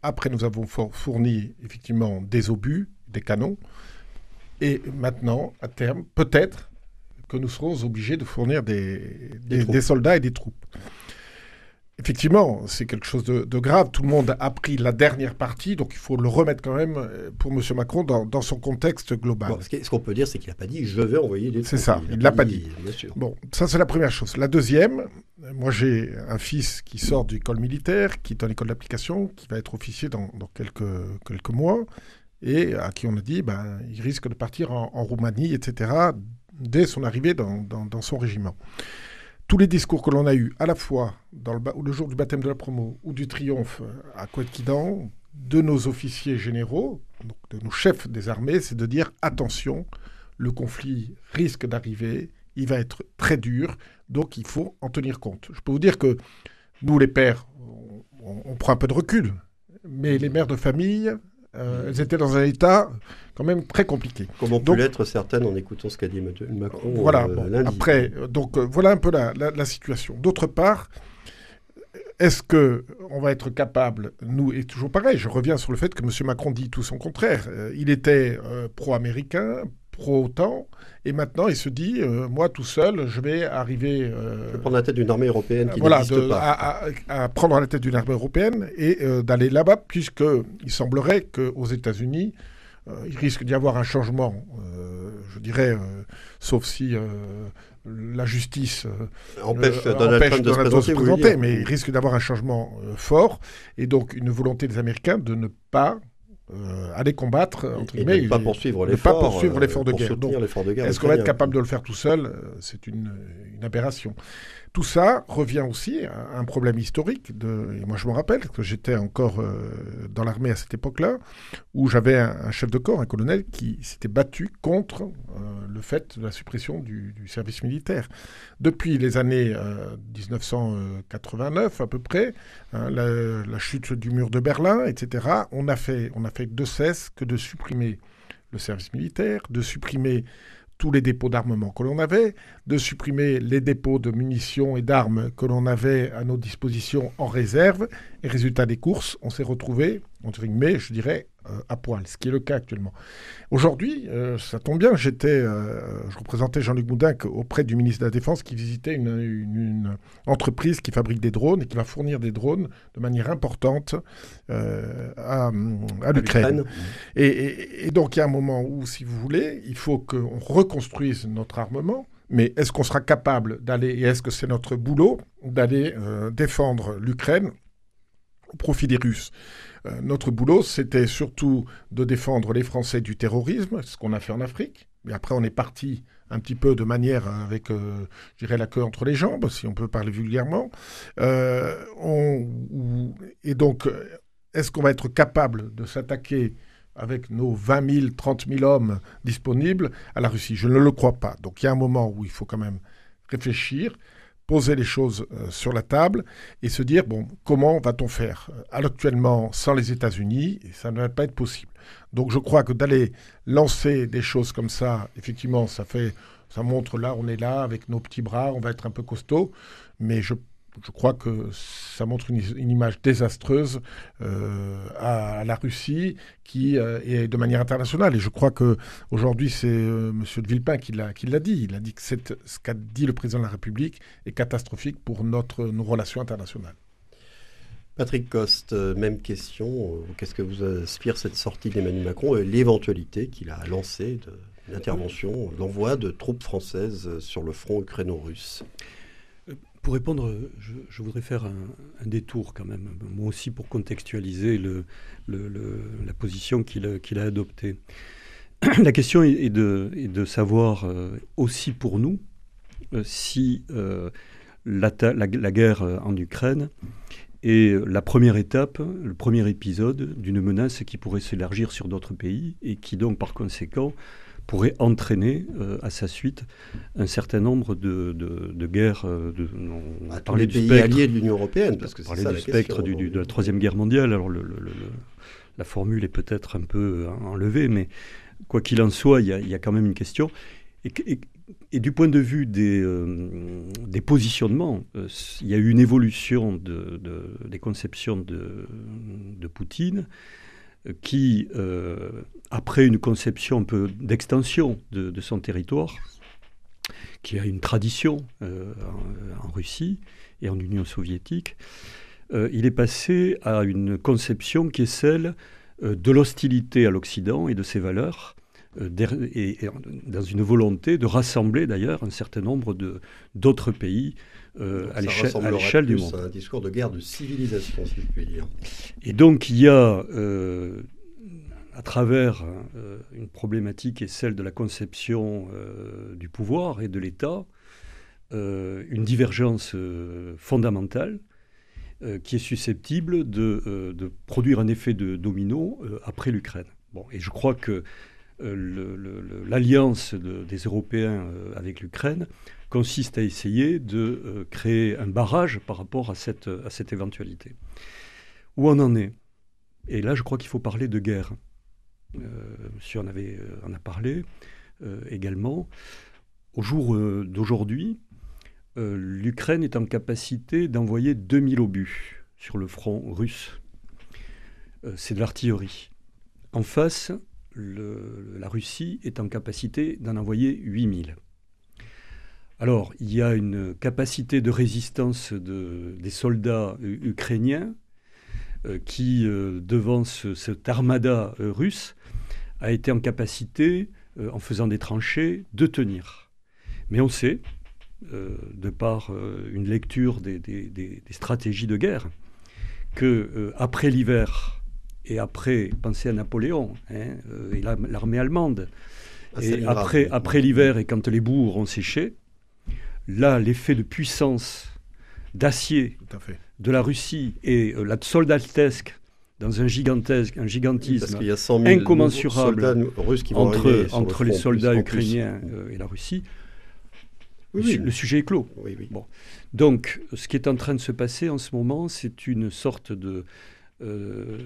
après, nous avons fourni effectivement des obus, des canons. Et maintenant, à terme, peut-être que nous serons obligés de fournir des, des, soldats et des troupes. Effectivement, c'est quelque chose de, grave. Tout le monde a pris la dernière partie, donc il faut le remettre quand même euh, pour M. Macron dans, son contexte global. ce qu'on peut dire, c'est qu'il n'a pas dit je vais envoyer des. C'est ça, il ne l'a pas dit. Bien sûr. Bon, ça c'est la première chose. La deuxième, moi j'ai un fils qui sort d'école militaire, qui est en école d'application, qui va être officier dans, quelques, quelques mois, et à qui on a dit ben, il risque de partir en, Roumanie, etc., dès son arrivée dans, dans son régiment tous les discours que l'on a eus, à la fois dans le, jour du baptême de la promo ou du triomphe à Kouetkidan, de nos officiers généraux, de nos chefs des armées, c'est de dire attention, le conflit risque d'arriver, il va être très dur, donc il faut en tenir compte. Je peux vous dire que nous, les pères, on prend un peu de recul, mais les mères de famille, euh, elles étaient dans un état quand même très compliqué. Comment peut l'être certaines en écoutant ce qu'a dit Macron Voilà, euh, après, donc euh, voilà un peu la, la, situation. D'autre part, est-ce que on va être capable, nous, et toujours pareil, je reviens sur le fait que M. Macron dit tout son contraire. il était pro-américain, pro-OTAN, et maintenant il se dit, euh, moi tout seul, je vais arriver... Euh, je vais prendre la tête d'une armée européenne qui voilà, pas. À, à, prendre la tête d'une armée européenne et euh, d'aller là-bas, puisqu'il semblerait qu'aux États-Unis, il risque d'y avoir un changement, je dirais, sauf si la justice empêche Donald Trump de, se présenter, mais il risque d'avoir un changement fort et donc une volonté des Américains de ne pas euh, aller combattre, entre guillemets. Et ne pas poursuivre l'effort, pas poursuivre l'effort de, de, guerre. Est-ce qu'on va être capable de le faire tout seul? Euh, C'est une, une, aberration. Tout ça revient aussi à un problème historique. Et moi, je me rappelle que j'étais encore euh, dans l'armée à cette époque-là, où j'avais un, chef de corps, un colonel, qui s'était battu contre euh, le fait de la suppression du, service militaire. Depuis les années 1989 euh, à peu près, hein, la, la, chute du mur de Berlin, etc., on a fait, on a fait de cesse que de supprimer le service militaire, de supprimer tous les dépôts d'armement que l'on avait, de supprimer les dépôts de munitions et d'armes que l'on avait à nos dispositions en réserve. Et résultat des courses, on s'est retrouvé, entre guillemets, je dirais, à poil, ce qui est le cas actuellement. Aujourd'hui, euh, ça tombe bien, j'étais, euh, je représentais Jean-Luc Boudin auprès du ministre de la Défense qui visitait une, entreprise qui fabrique des drones et qui va fournir des drones de manière importante à, l'Ukraine. Et, et, donc il y a un moment où, si vous voulez, il faut qu'on reconstruise notre armement. Mais est-ce qu'on sera capable d'aller, et est-ce que c'est notre boulot, d'aller défendre l'Ukraine au profit des Russes? Euh, notre boulot, c'était surtout de défendre les Français du terrorisme, ce qu'on a fait en Afrique. Mais après, on est parti un petit peu de manière avec, euh, je dirais, la queue entre les jambes, si on peut parler vulgairement. Euh, et donc, est-ce qu'on va être capable de s'attaquer avec nos 20 000, 30 000 hommes disponibles à la Russie? Je ne le crois pas. Donc, il y a un moment où il faut quand même réfléchir poser les choses euh, sur la table et se dire, bon, comment va-t-on faire euh, Actuellement, sans les États-Unis, ça ne va pas être possible. Donc je crois que d'aller lancer des choses comme ça, effectivement, ça fait Ça montre là, on est là avec nos petits bras, on va être un peu costaud, mais je je crois que ça montre une, image désastreuse euh, à, la Russie qui euh, est de manière internationale. Et je crois que aujourd'hui c'est euh, M. de Villepin qui l'a, dit. Il a dit que ce qu'a dit le président de la République est catastrophique pour notre, nos relations internationales. Patrick Coste, même question. Qu'est-ce que vous inspire cette sortie d'Emmanuel Macron et l'éventualité qu'il a lancée de l'intervention, l'envoi de troupes françaises sur le front ukraino-russe? Pour répondre, je, voudrais faire un, détour quand même, moi aussi pour contextualiser la position qu'il a, adoptée. La question est, de, de, savoir euh, aussi pour nous euh, si euh, la, la, guerre en Ukraine est la première étape, le premier épisode d'une menace qui pourrait s'élargir sur d'autres pays et qui donc par conséquent pourrait entraîner euh, à sa suite un certain nombre de, de, guerres. Euh, de, on à tous les pays alliés de l'Union européenne, parce que c'est ça du spectre du, de la troisième guerre mondiale. Alors le, la formule est peut-être un peu euh, enlevée, mais quoi qu'il en soit, il y, y, a quand même une question. Et, et, du point de vue des, des positionnements, il y a eu une évolution de, des conceptions de, de Poutine qui, après une conception un peu d'extension de, son territoire, qui a une tradition euh, en, Russie et en Union soviétique, euh, il est passé à une conception qui est celle de l'hostilité à l'Occident et de ses valeurs, et, dans une volonté de rassembler d'ailleurs un certain nombre d'autres pays euh, à l'échelle du monde. un discours de guerre de civilisation, si je puis dire. Et donc il y a, euh, à travers euh, une problématique et celle de la conception du pouvoir et de l'État, une divergence fondamentale qui est susceptible de, produire un effet de domino après l'Ukraine. Bon, et je crois que l'alliance des Européens avec l'Ukraine consiste à essayer de euh, créer un barrage par rapport à cette, à cette éventualité. Où on en est? Et là, je crois qu'il faut parler de guerre. Euh, monsieur en, euh, en a parlé également. Au jour d'aujourd'hui, l'Ukraine est en capacité d'envoyer 2000 obus sur le front russe. C'est de l'artillerie. En face, la Russie est en capacité d'en envoyer 8000. Alors, il y a une capacité de résistance des soldats ukrainiens euh, qui, euh, devant cette armada euh, russe, a été en capacité, en faisant des tranchées, de tenir. Mais on sait, de par une lecture des, stratégies de guerre, que après l'hiver et après, pensez à Napoléon hein, et l'armée allemande, ah, et après, après l'hiver et quand les bourgs ont séché, là, l'effet de puissance d'acier de la Russie et euh, la soldatesque dans un gigantesque, un gigantisme incommensurable entre, entre les soldats ukrainiens euh, et la Russie, le, sujet est clos. Bon. Donc, ce qui est en train de se passer en ce moment, c'est une sorte de, euh,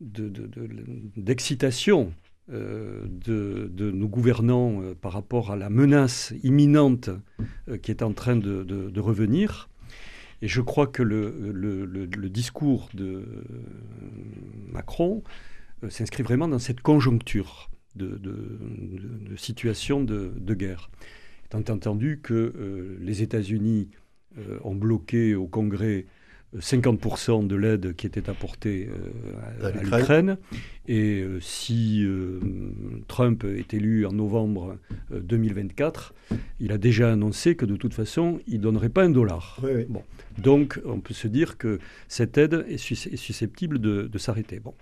d'excitation euh, de, nos gouvernants par rapport à la menace imminente qui est en train de, revenir. Et je crois que le, discours de Macron s'inscrit vraiment dans cette conjoncture de, situation de, guerre. Étant entendu que les États-Unis ont bloqué au Congrès 50% de l'aide qui était apportée euh, à, l'Ukraine. Et euh, si euh, Trump est élu en novembre 2024, il a déjà annoncé que de toute façon, il ne donnerait pas un dollar. Bon. Donc, on peut se dire que cette aide est, susceptible de, s'arrêter. Bon.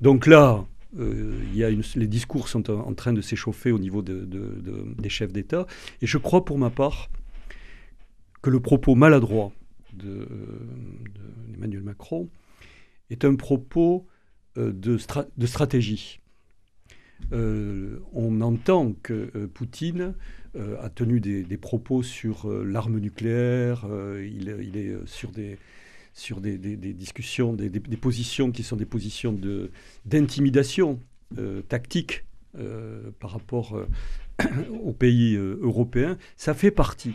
Donc là, il y a les discours sont en, train de s'échauffer au niveau de, des chefs d'État. Et je crois pour ma part que le propos maladroit d'Emmanuel Macron est un propos euh, de, stratégie. Euh, on entend que euh, Poutine a tenu des, propos sur l'arme nucléaire, il, est sur des, sur des, discussions, des, positions qui sont des positions d'intimidation tactique par rapport aux pays européens, ça fait partie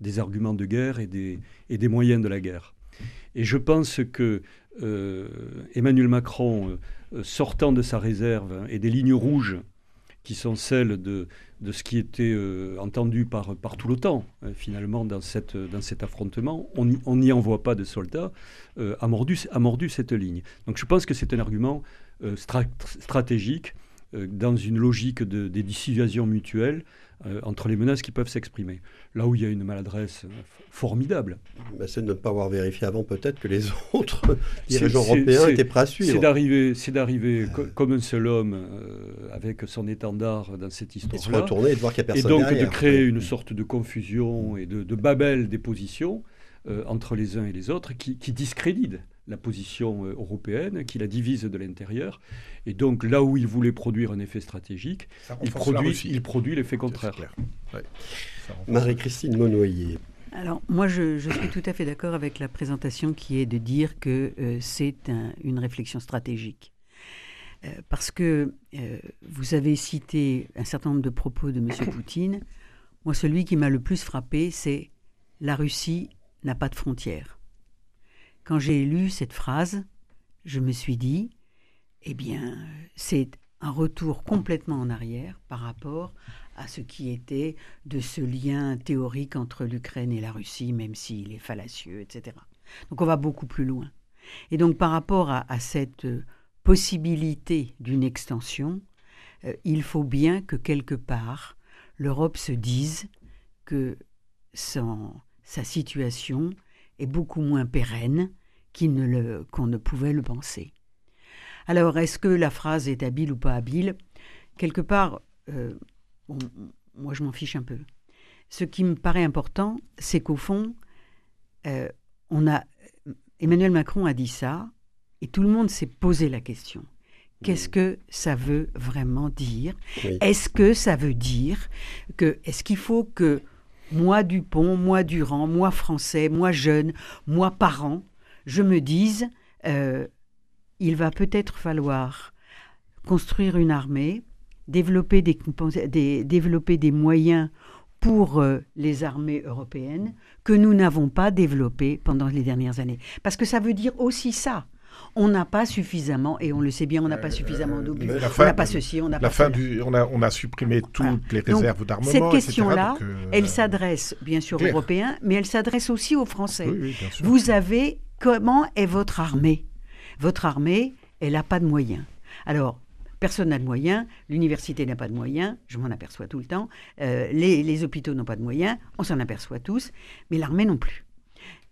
des arguments de guerre et des, et des moyens de la guerre. Et je pense que Emmanuel Macron, sortant de sa réserve et des lignes rouges qui sont celles de, de ce qui était euh, entendu par, par tout l'OTAN, hein, finalement, dans, cette, dans cet affrontement. On n'y envoie pas de soldats, euh, a, mordu, a mordu cette ligne. Donc je pense que c'est un argument euh, stratégique dans une logique de, des dissuasions mutuelles euh, entre les menaces qui peuvent s'exprimer. Là où il y a une maladresse formidable. Bah, c'est de ne pas avoir vérifié avant peut-être que les autres dirigeants européens étaient prêts à suivre. C'est d'arriver, comme un seul homme euh, avec son étendard dans cette histoire-là. Et de se retourner et de voir qu'il n'y a personne Et donc de créer une sorte de confusion et de, de babel des positions euh, entre les uns et les autres qui, qui discrédite la position euh, européenne, qui la divise de l'intérieur. Et donc là où il voulait produire un effet stratégique, il produit, il produit l'effet contraire. Marie-Christine Monnoyer. Alors moi je, suis tout à fait d'accord avec la présentation qui est de dire que euh, c'est une réflexion stratégique. Euh, parce que vous avez cité un certain nombre de propos de M. Poutine. Moi celui qui m'a le plus frappé c'est la Russie n'a pas de frontières. Quand j'ai lu cette phrase, je me suis dit, eh bien, c'est un retour complètement en arrière par rapport à ce qui était de ce lien théorique entre l'Ukraine et la Russie, même s'il est fallacieux, etc. Donc on va beaucoup plus loin. Et donc par rapport à, cette possibilité d'une extension, euh, il faut bien que quelque part l'Europe se dise que sa situation est beaucoup moins pérenne qu'on ne, pouvait le penser. Alors, est-ce que la phrase est habile ou pas habile? Quelque part, euh, moi je m'en fiche un peu. Ce qui me paraît important, c'est qu'au fond, euh, on a, Emmanuel Macron a dit ça, et tout le monde s'est posé la question. Qu'est-ce que ça veut vraiment dire? Est-ce que ça veut dire que est-ce qu'il faut que moi Dupont, moi Durand, moi français, moi jeune, moi parent, je me dise, euh, il va peut-être falloir construire une armée, développer des, moyens pour euh, les armées européennes que nous n'avons pas développés pendant les dernières années. Parce que ça veut dire aussi ça on n'a pas suffisamment, et on le sait bien, on n'a pas suffisamment d'obus, on n'a pas ceci, on n'a pas fin Du, on, a, on a supprimé toutes les réserves d'armement. Cette question-là, euh, elle s'adresse bien sûr aux Européens, mais elle s'adresse aussi aux Français. Vous avez, comment est votre armée Votre armée, elle n'a pas de moyens. Alors, personne n'a de moyens, l'université n'a pas de moyens, je m'en aperçois tout le temps, euh, les, les hôpitaux n'ont pas de moyens, on s'en aperçoit tous, mais l'armée non plus.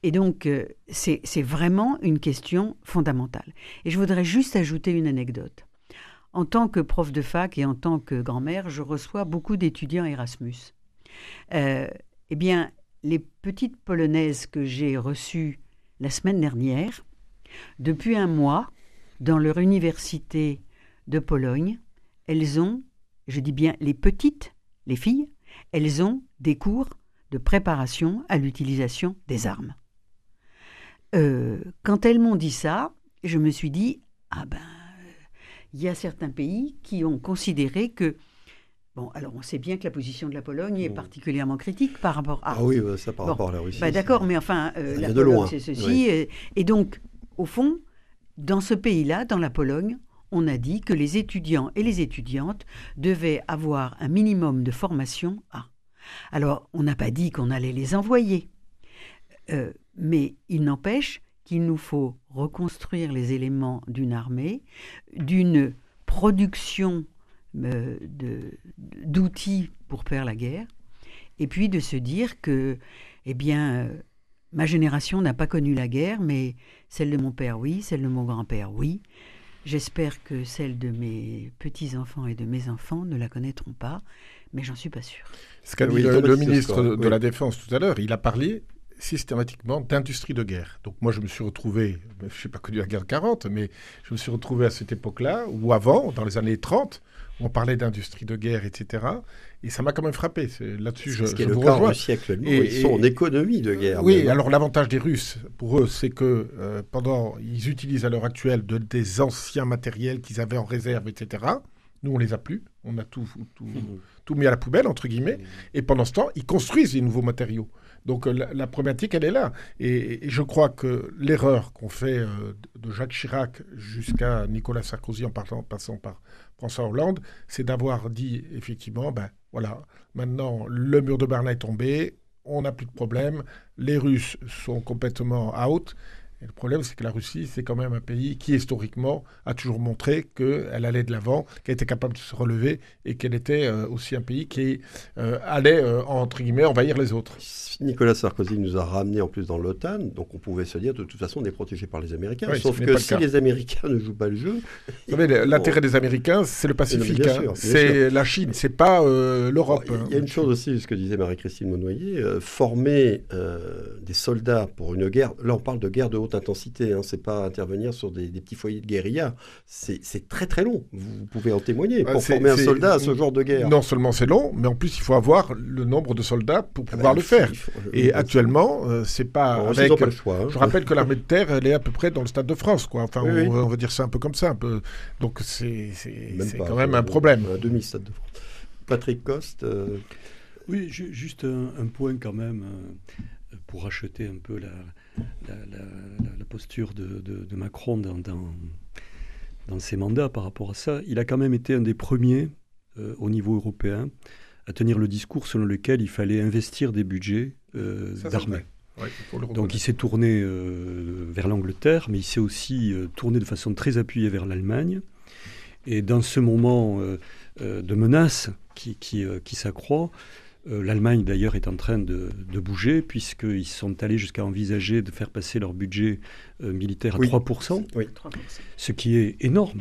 Et donc, euh, c'est vraiment une question fondamentale. Et je voudrais juste ajouter une anecdote. En tant que prof de fac et en tant que grand-mère, je reçois beaucoup d'étudiants Erasmus. Euh, eh bien, les petites polonaises que j'ai reçues la semaine dernière, depuis un mois, dans leur université de Pologne, elles ont, je dis bien les petites, les filles, elles ont des cours de préparation à l'utilisation des armes. Euh, quand elles m'ont dit ça, je me suis dit, ah ben, il y a certains pays qui ont considéré que Bon, alors on sait bien que la position de la Pologne est particulièrement critique par rapport à. Ah oui, ça par rapport à la Russie. Bah, D'accord, mais enfin, euh, la Pologne, c'est ceci. Et, donc, au fond, dans ce pays-là, dans la Pologne, on a dit que les étudiants et les étudiantes devaient avoir un minimum de formation A. Alors, on n'a pas dit qu'on allait les envoyer. Euh, mais il n'empêche qu'il nous faut reconstruire les éléments d'une armée, d'une production euh, d'outils pour faire la guerre, et puis de se dire que, eh bien, euh, ma génération n'a pas connu la guerre, mais celle de mon père, oui, celle de mon grand-père, oui. J'espère que celle de mes petits-enfants et de mes enfants ne la connaîtront pas, mais j'en suis pas sûr. Ce qu'a dit le, ministre de la Défense tout à l'heure, il a parlé systématiquement d'industrie de guerre. Donc moi, je me suis retrouvé, je ne suis pas connu la guerre 40, mais je me suis retrouvé à cette époque-là, ou avant, dans les années 30, on parlait d'industrie de guerre, etc. Et ça m'a quand même frappé. Là-dessus, je, ce qui est le Russie actuellement. Et, ils sont en économie de guerre. Oui, alors l'avantage des Russes, pour eux, c'est que euh, pendant, ils utilisent à l'heure actuelle de, des anciens matériels qu'ils avaient en réserve, etc. Nous, on les a plus. On a tout, tout, tout mis à la poubelle, entre guillemets. Et pendant ce temps, ils construisent des nouveaux matériaux. Donc la, problématique, elle est là. Et, je crois que l'erreur qu'on fait de Jacques Chirac jusqu'à Nicolas Sarkozy en passant par François Hollande, c'est d'avoir dit effectivement, ben voilà, maintenant le mur de Berlin est tombé, on n'a plus de problème, les Russes sont complètement out, et le problème, c'est que la Russie, c'est quand même un pays qui, historiquement, a toujours montré qu'elle allait de l'avant, qu'elle était capable de se relever et qu'elle était euh, aussi un pays qui euh, allait, euh, entre guillemets, envahir les autres. Nicolas Sarkozy nous a ramenés en plus dans l'OTAN, donc on pouvait se dire de toute façon on est protégé par les Américains. sauf que si les Américains ne jouent pas le jeu. Vous savez, l'intérêt des Américains, c'est le Pacifique. Hein. C'est la Chine, c'est pas l'Europe. Il y a hein. une chose aussi, ce que disait Marie-Christine Monnoyer, former des soldats pour une guerre, là on parle de guerre de haute intensité, hein, c'est pas intervenir sur des, petits foyers de guérilla. C'est très très long, vous pouvez en témoigner, pour former un soldat à ce genre de guerre. Non seulement c'est long, mais en plus il faut avoir le nombre de soldats pour ah pouvoir bah, le faire. Et actuellement, euh, c'est pas avec... Pas le choix, hein. Je rappelle que l'armée de terre, elle est à peu près dans le stade de France, quoi. Enfin, on, va dire ça un peu comme ça, un peu. Donc c'est quand même un problème. Un demi-stade de France. Patrick Coste. Euh, oui, juste un, point quand même. Euh, pour acheter un peu la, la, posture de, Macron dans, dans, ses mandats par rapport à ça, il a quand même été un des premiers euh, au niveau européen à tenir le discours selon lequel il fallait investir des budgets euh, d'armée. Donc il s'est tourné euh, vers l'Angleterre, mais il s'est aussi tourné de façon très appuyée vers l'Allemagne. Et dans ce moment de menace qui, qui, qui s'accroît, euh, L'Allemagne, d'ailleurs, est en train de, bouger, puisqu'ils sont allés jusqu'à envisager de faire passer leur budget euh, militaire à 3%, ce qui est énorme.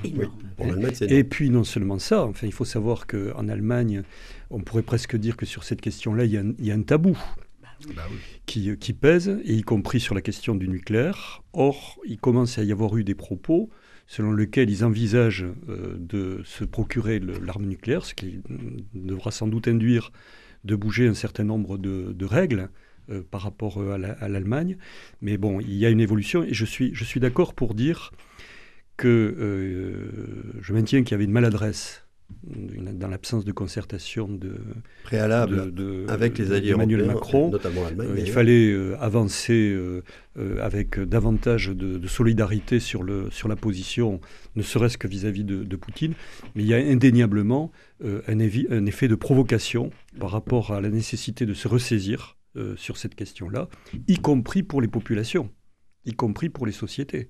Et puis, non seulement ça, enfin, il faut savoir qu'en Allemagne, on pourrait presque dire que sur cette question-là, il, y, a un tabou. Bah bah qui, pèse, et y compris sur la question du nucléaire. Or, il commence à y avoir eu des propos selon lesquels ils envisagent euh, de se procurer l'arme nucléaire, ce qui devra sans doute induire de bouger un certain nombre de, règles euh, par rapport euh, à l'Allemagne. Mais bon, il y a une évolution et je suis, d'accord pour dire que euh, je maintiens qu'il y avait une maladresse dans l'absence de concertation de, préalable de, avec les alliés Emmanuel Macron, notamment l'Allemagne. il fallait avancer avec davantage de, solidarité sur, le, sur la position, ne serait-ce que vis-à-vis de, Poutine. Mais il y a indéniablement un, un, effet de provocation par rapport à la nécessité de se ressaisir euh, sur cette question-là, y compris pour les populations, y compris pour les sociétés.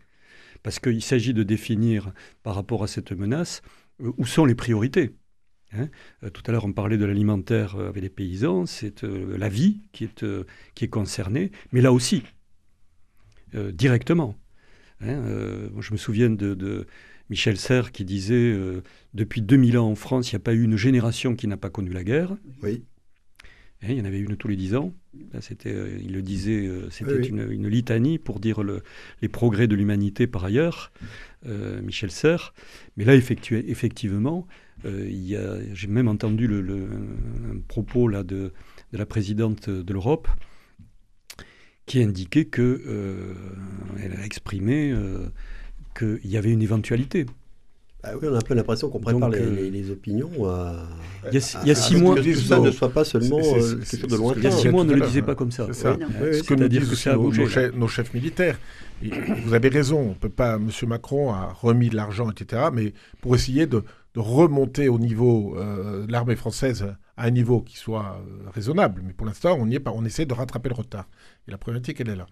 Parce qu'il s'agit de définir par rapport à cette menace euh, où sont les priorités. Hein. Euh, tout à l'heure, on parlait de l'alimentaire avec les paysans, c'est la vie qui est, qui est concernée, mais là aussi, directement. Hein. je me souviens de, de Michel Serres qui disait depuis 2000 ans en France, il n'y a pas eu une génération qui n'a pas connu la guerre. Oui. Hein, il y en avait une tous les dix ans. C'était, euh, il le disait, euh, c'était une, litanie pour dire les progrès de l'humanité par ailleurs, euh, Michel Serres. Mais là, effectivement, j'ai même entendu le, un propos là, de, de la présidente de l'Europe qui indiquait que elle a exprimé qu'il y avait une éventualité. Ah oui, on a un peu l'impression qu'on prépare euh, les, opinions à. Il y a, six mois. Que tout ça ne soit pas seulement euh, quelque chose de lointain. Il y a six mois, on ne le disait pas comme ça. C'est ça. Ce que nous disent que nos, nos, chefs, nos, chefs, militaires. vous avez raison, on peut pas. M. Macron a remis de l'argent, etc. Mais pour essayer de, de remonter au niveau euh, de l'armée française à un niveau qui soit raisonnable. Mais pour l'instant, on y est pas. On essaie de rattraper le retard. Et la problématique, elle est là.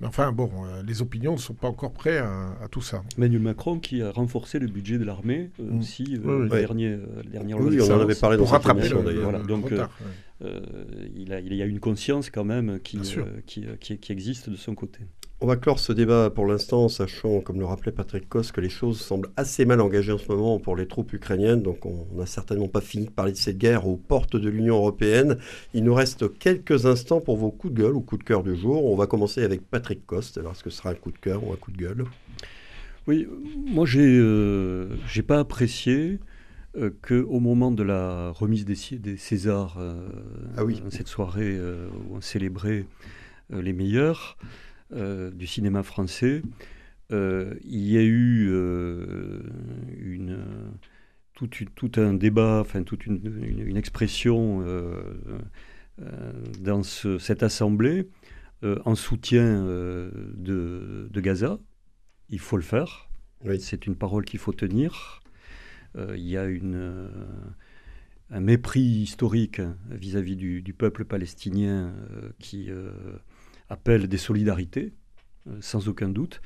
Mais enfin, bon, euh, les opinions ne sont pas encore prêtes à, tout ça. Emmanuel Macron qui a renforcé le budget de l'armée euh, mm. aussi, euh, oui, dernier, oui, on en avait parlé dans cette émission d'ailleurs. donc, il, a, il y a une conscience quand même qui, qui, qui, qui existe de son côté. On va clore ce débat pour l'instant, sachant, comme le rappelait Patrick Kos, que les choses semblent assez mal engagées en ce moment pour les troupes ukrainiennes. Donc on n'a certainement pas fini de parler de cette guerre aux portes de l'Union européenne. Il nous reste quelques instants pour vos coups de gueule ou coups de cœur du jour. On va commencer avec Patrick Coste. Alors est-ce que ce sera un coup de cœur ou un coup de gueule? Oui, moi j'ai euh, j'ai pas apprécié euh, qu'au moment de la remise des, des Césars, euh, ah oui. cette soirée où on célébrait les meilleurs, euh, du cinéma français, euh, il y a eu euh, une, tout, tout, un débat, enfin toute une, une, expression dans ce, cette assemblée en soutien de, de, Gaza. Il faut le faire. C'est une parole qu'il faut tenir. Il y a une un mépris historique vis-à-vis du, peuple palestinien euh, qui euh, appelle des solidarités, euh, sans aucun doute.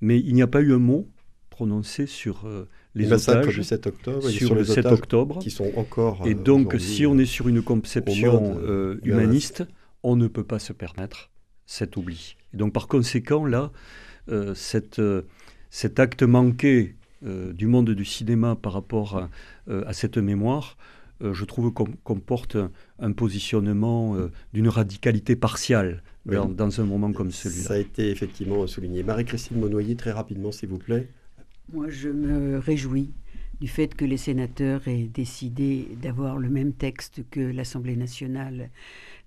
Mais il n'y a pas eu un mot prononcé sur les, otages du 7 octobre, sur, le 7 octobre, qui sont encore. Et donc, si on est sur une conception humaniste, on ne peut pas se permettre cet oubli. Et donc, par conséquent, là, cette, cet acte manqué du monde du cinéma par rapport à cette mémoire euh, je trouve qu'on comporte un, positionnement euh, d'une radicalité partiale dans, un moment comme celui-là. Ça a été effectivement souligné. Marie-Christine Monnoyer, très rapidement, s'il vous plaît. Moi, je me réjouis du fait que les sénateurs aient décidé d'avoir le même texte que l'Assemblée nationale,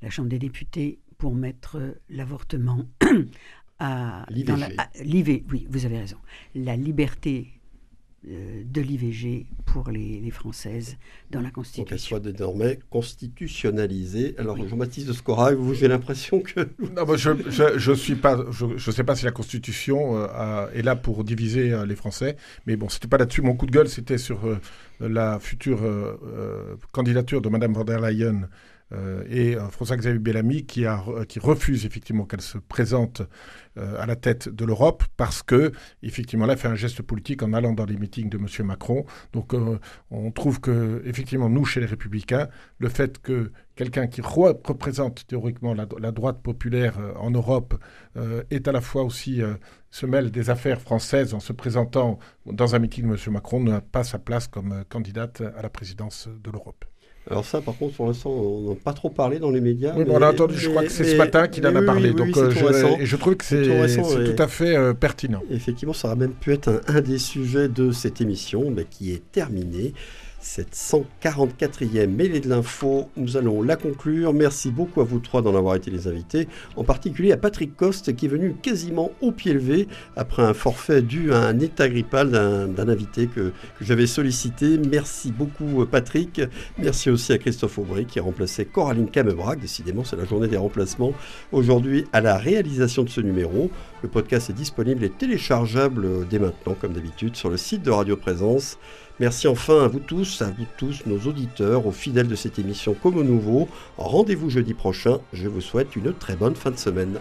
la Chambre des députés, pour mettre l'avortement à l'IVG. Oui, vous avez raison. La liberté euh, de l'IVG pour les, Françaises dans la Constitution. qu'elle soit désormais constitutionnalisée. Alors, Jean-Baptiste Scora, vous, j'ai l'impression que... Non, je ne suis pas... Je, sais pas si la Constitution euh, est là pour diviser euh, les Français, mais bon, c'était pas là-dessus. Mon coup de gueule, c'était sur la future candidature de Mme von der Leyen euh, et euh, François-Xavier Bellamy qui refuse effectivement qu'elle se présente euh, à la tête de l'Europe parce que effectivement elle a fait un geste politique en allant dans les meetings de M. Macron. Donc on trouve que effectivement nous chez les Républicains, le fait que quelqu'un qui représente théoriquement la, droite populaire en Europe est à la fois aussi se mêle des affaires françaises en se présentant dans un meeting de M. Macron n'a pas sa place comme candidate à la présidence de l'Europe. Alors ça, par contre, pour l'instant, on n'a pas trop parlé dans les médias. Oui, on a entendu, je crois que c'est ce matin qu'il en a parlé. donc, euh, je, trouve que c'est tout à fait euh, pertinent. Effectivement, ça aurait même pu être un, des sujets de cette émission, mais qui est terminé cette 144e mêlée de l'info. Nous allons la conclure. Merci beaucoup à vous trois d'en avoir été les invités, en particulier à Patrick Coste qui est venu quasiment au pied levé après un forfait dû à un état grippal d'un invité que, j'avais sollicité. Merci beaucoup Patrick. Merci aussi à Christophe Aubry qui a remplacé Coraline Camebrac. Décidément, c'est la journée des remplacements. Aujourd'hui, à la réalisation de ce numéro, le podcast est disponible et téléchargeable dès maintenant, comme d'habitude, sur le site de Radio Présence. Merci enfin à vous tous, à vous tous, nos auditeurs, aux fidèles de cette émission comme au nouveau. Rendez-vous jeudi prochain. Je vous souhaite une très bonne fin de semaine.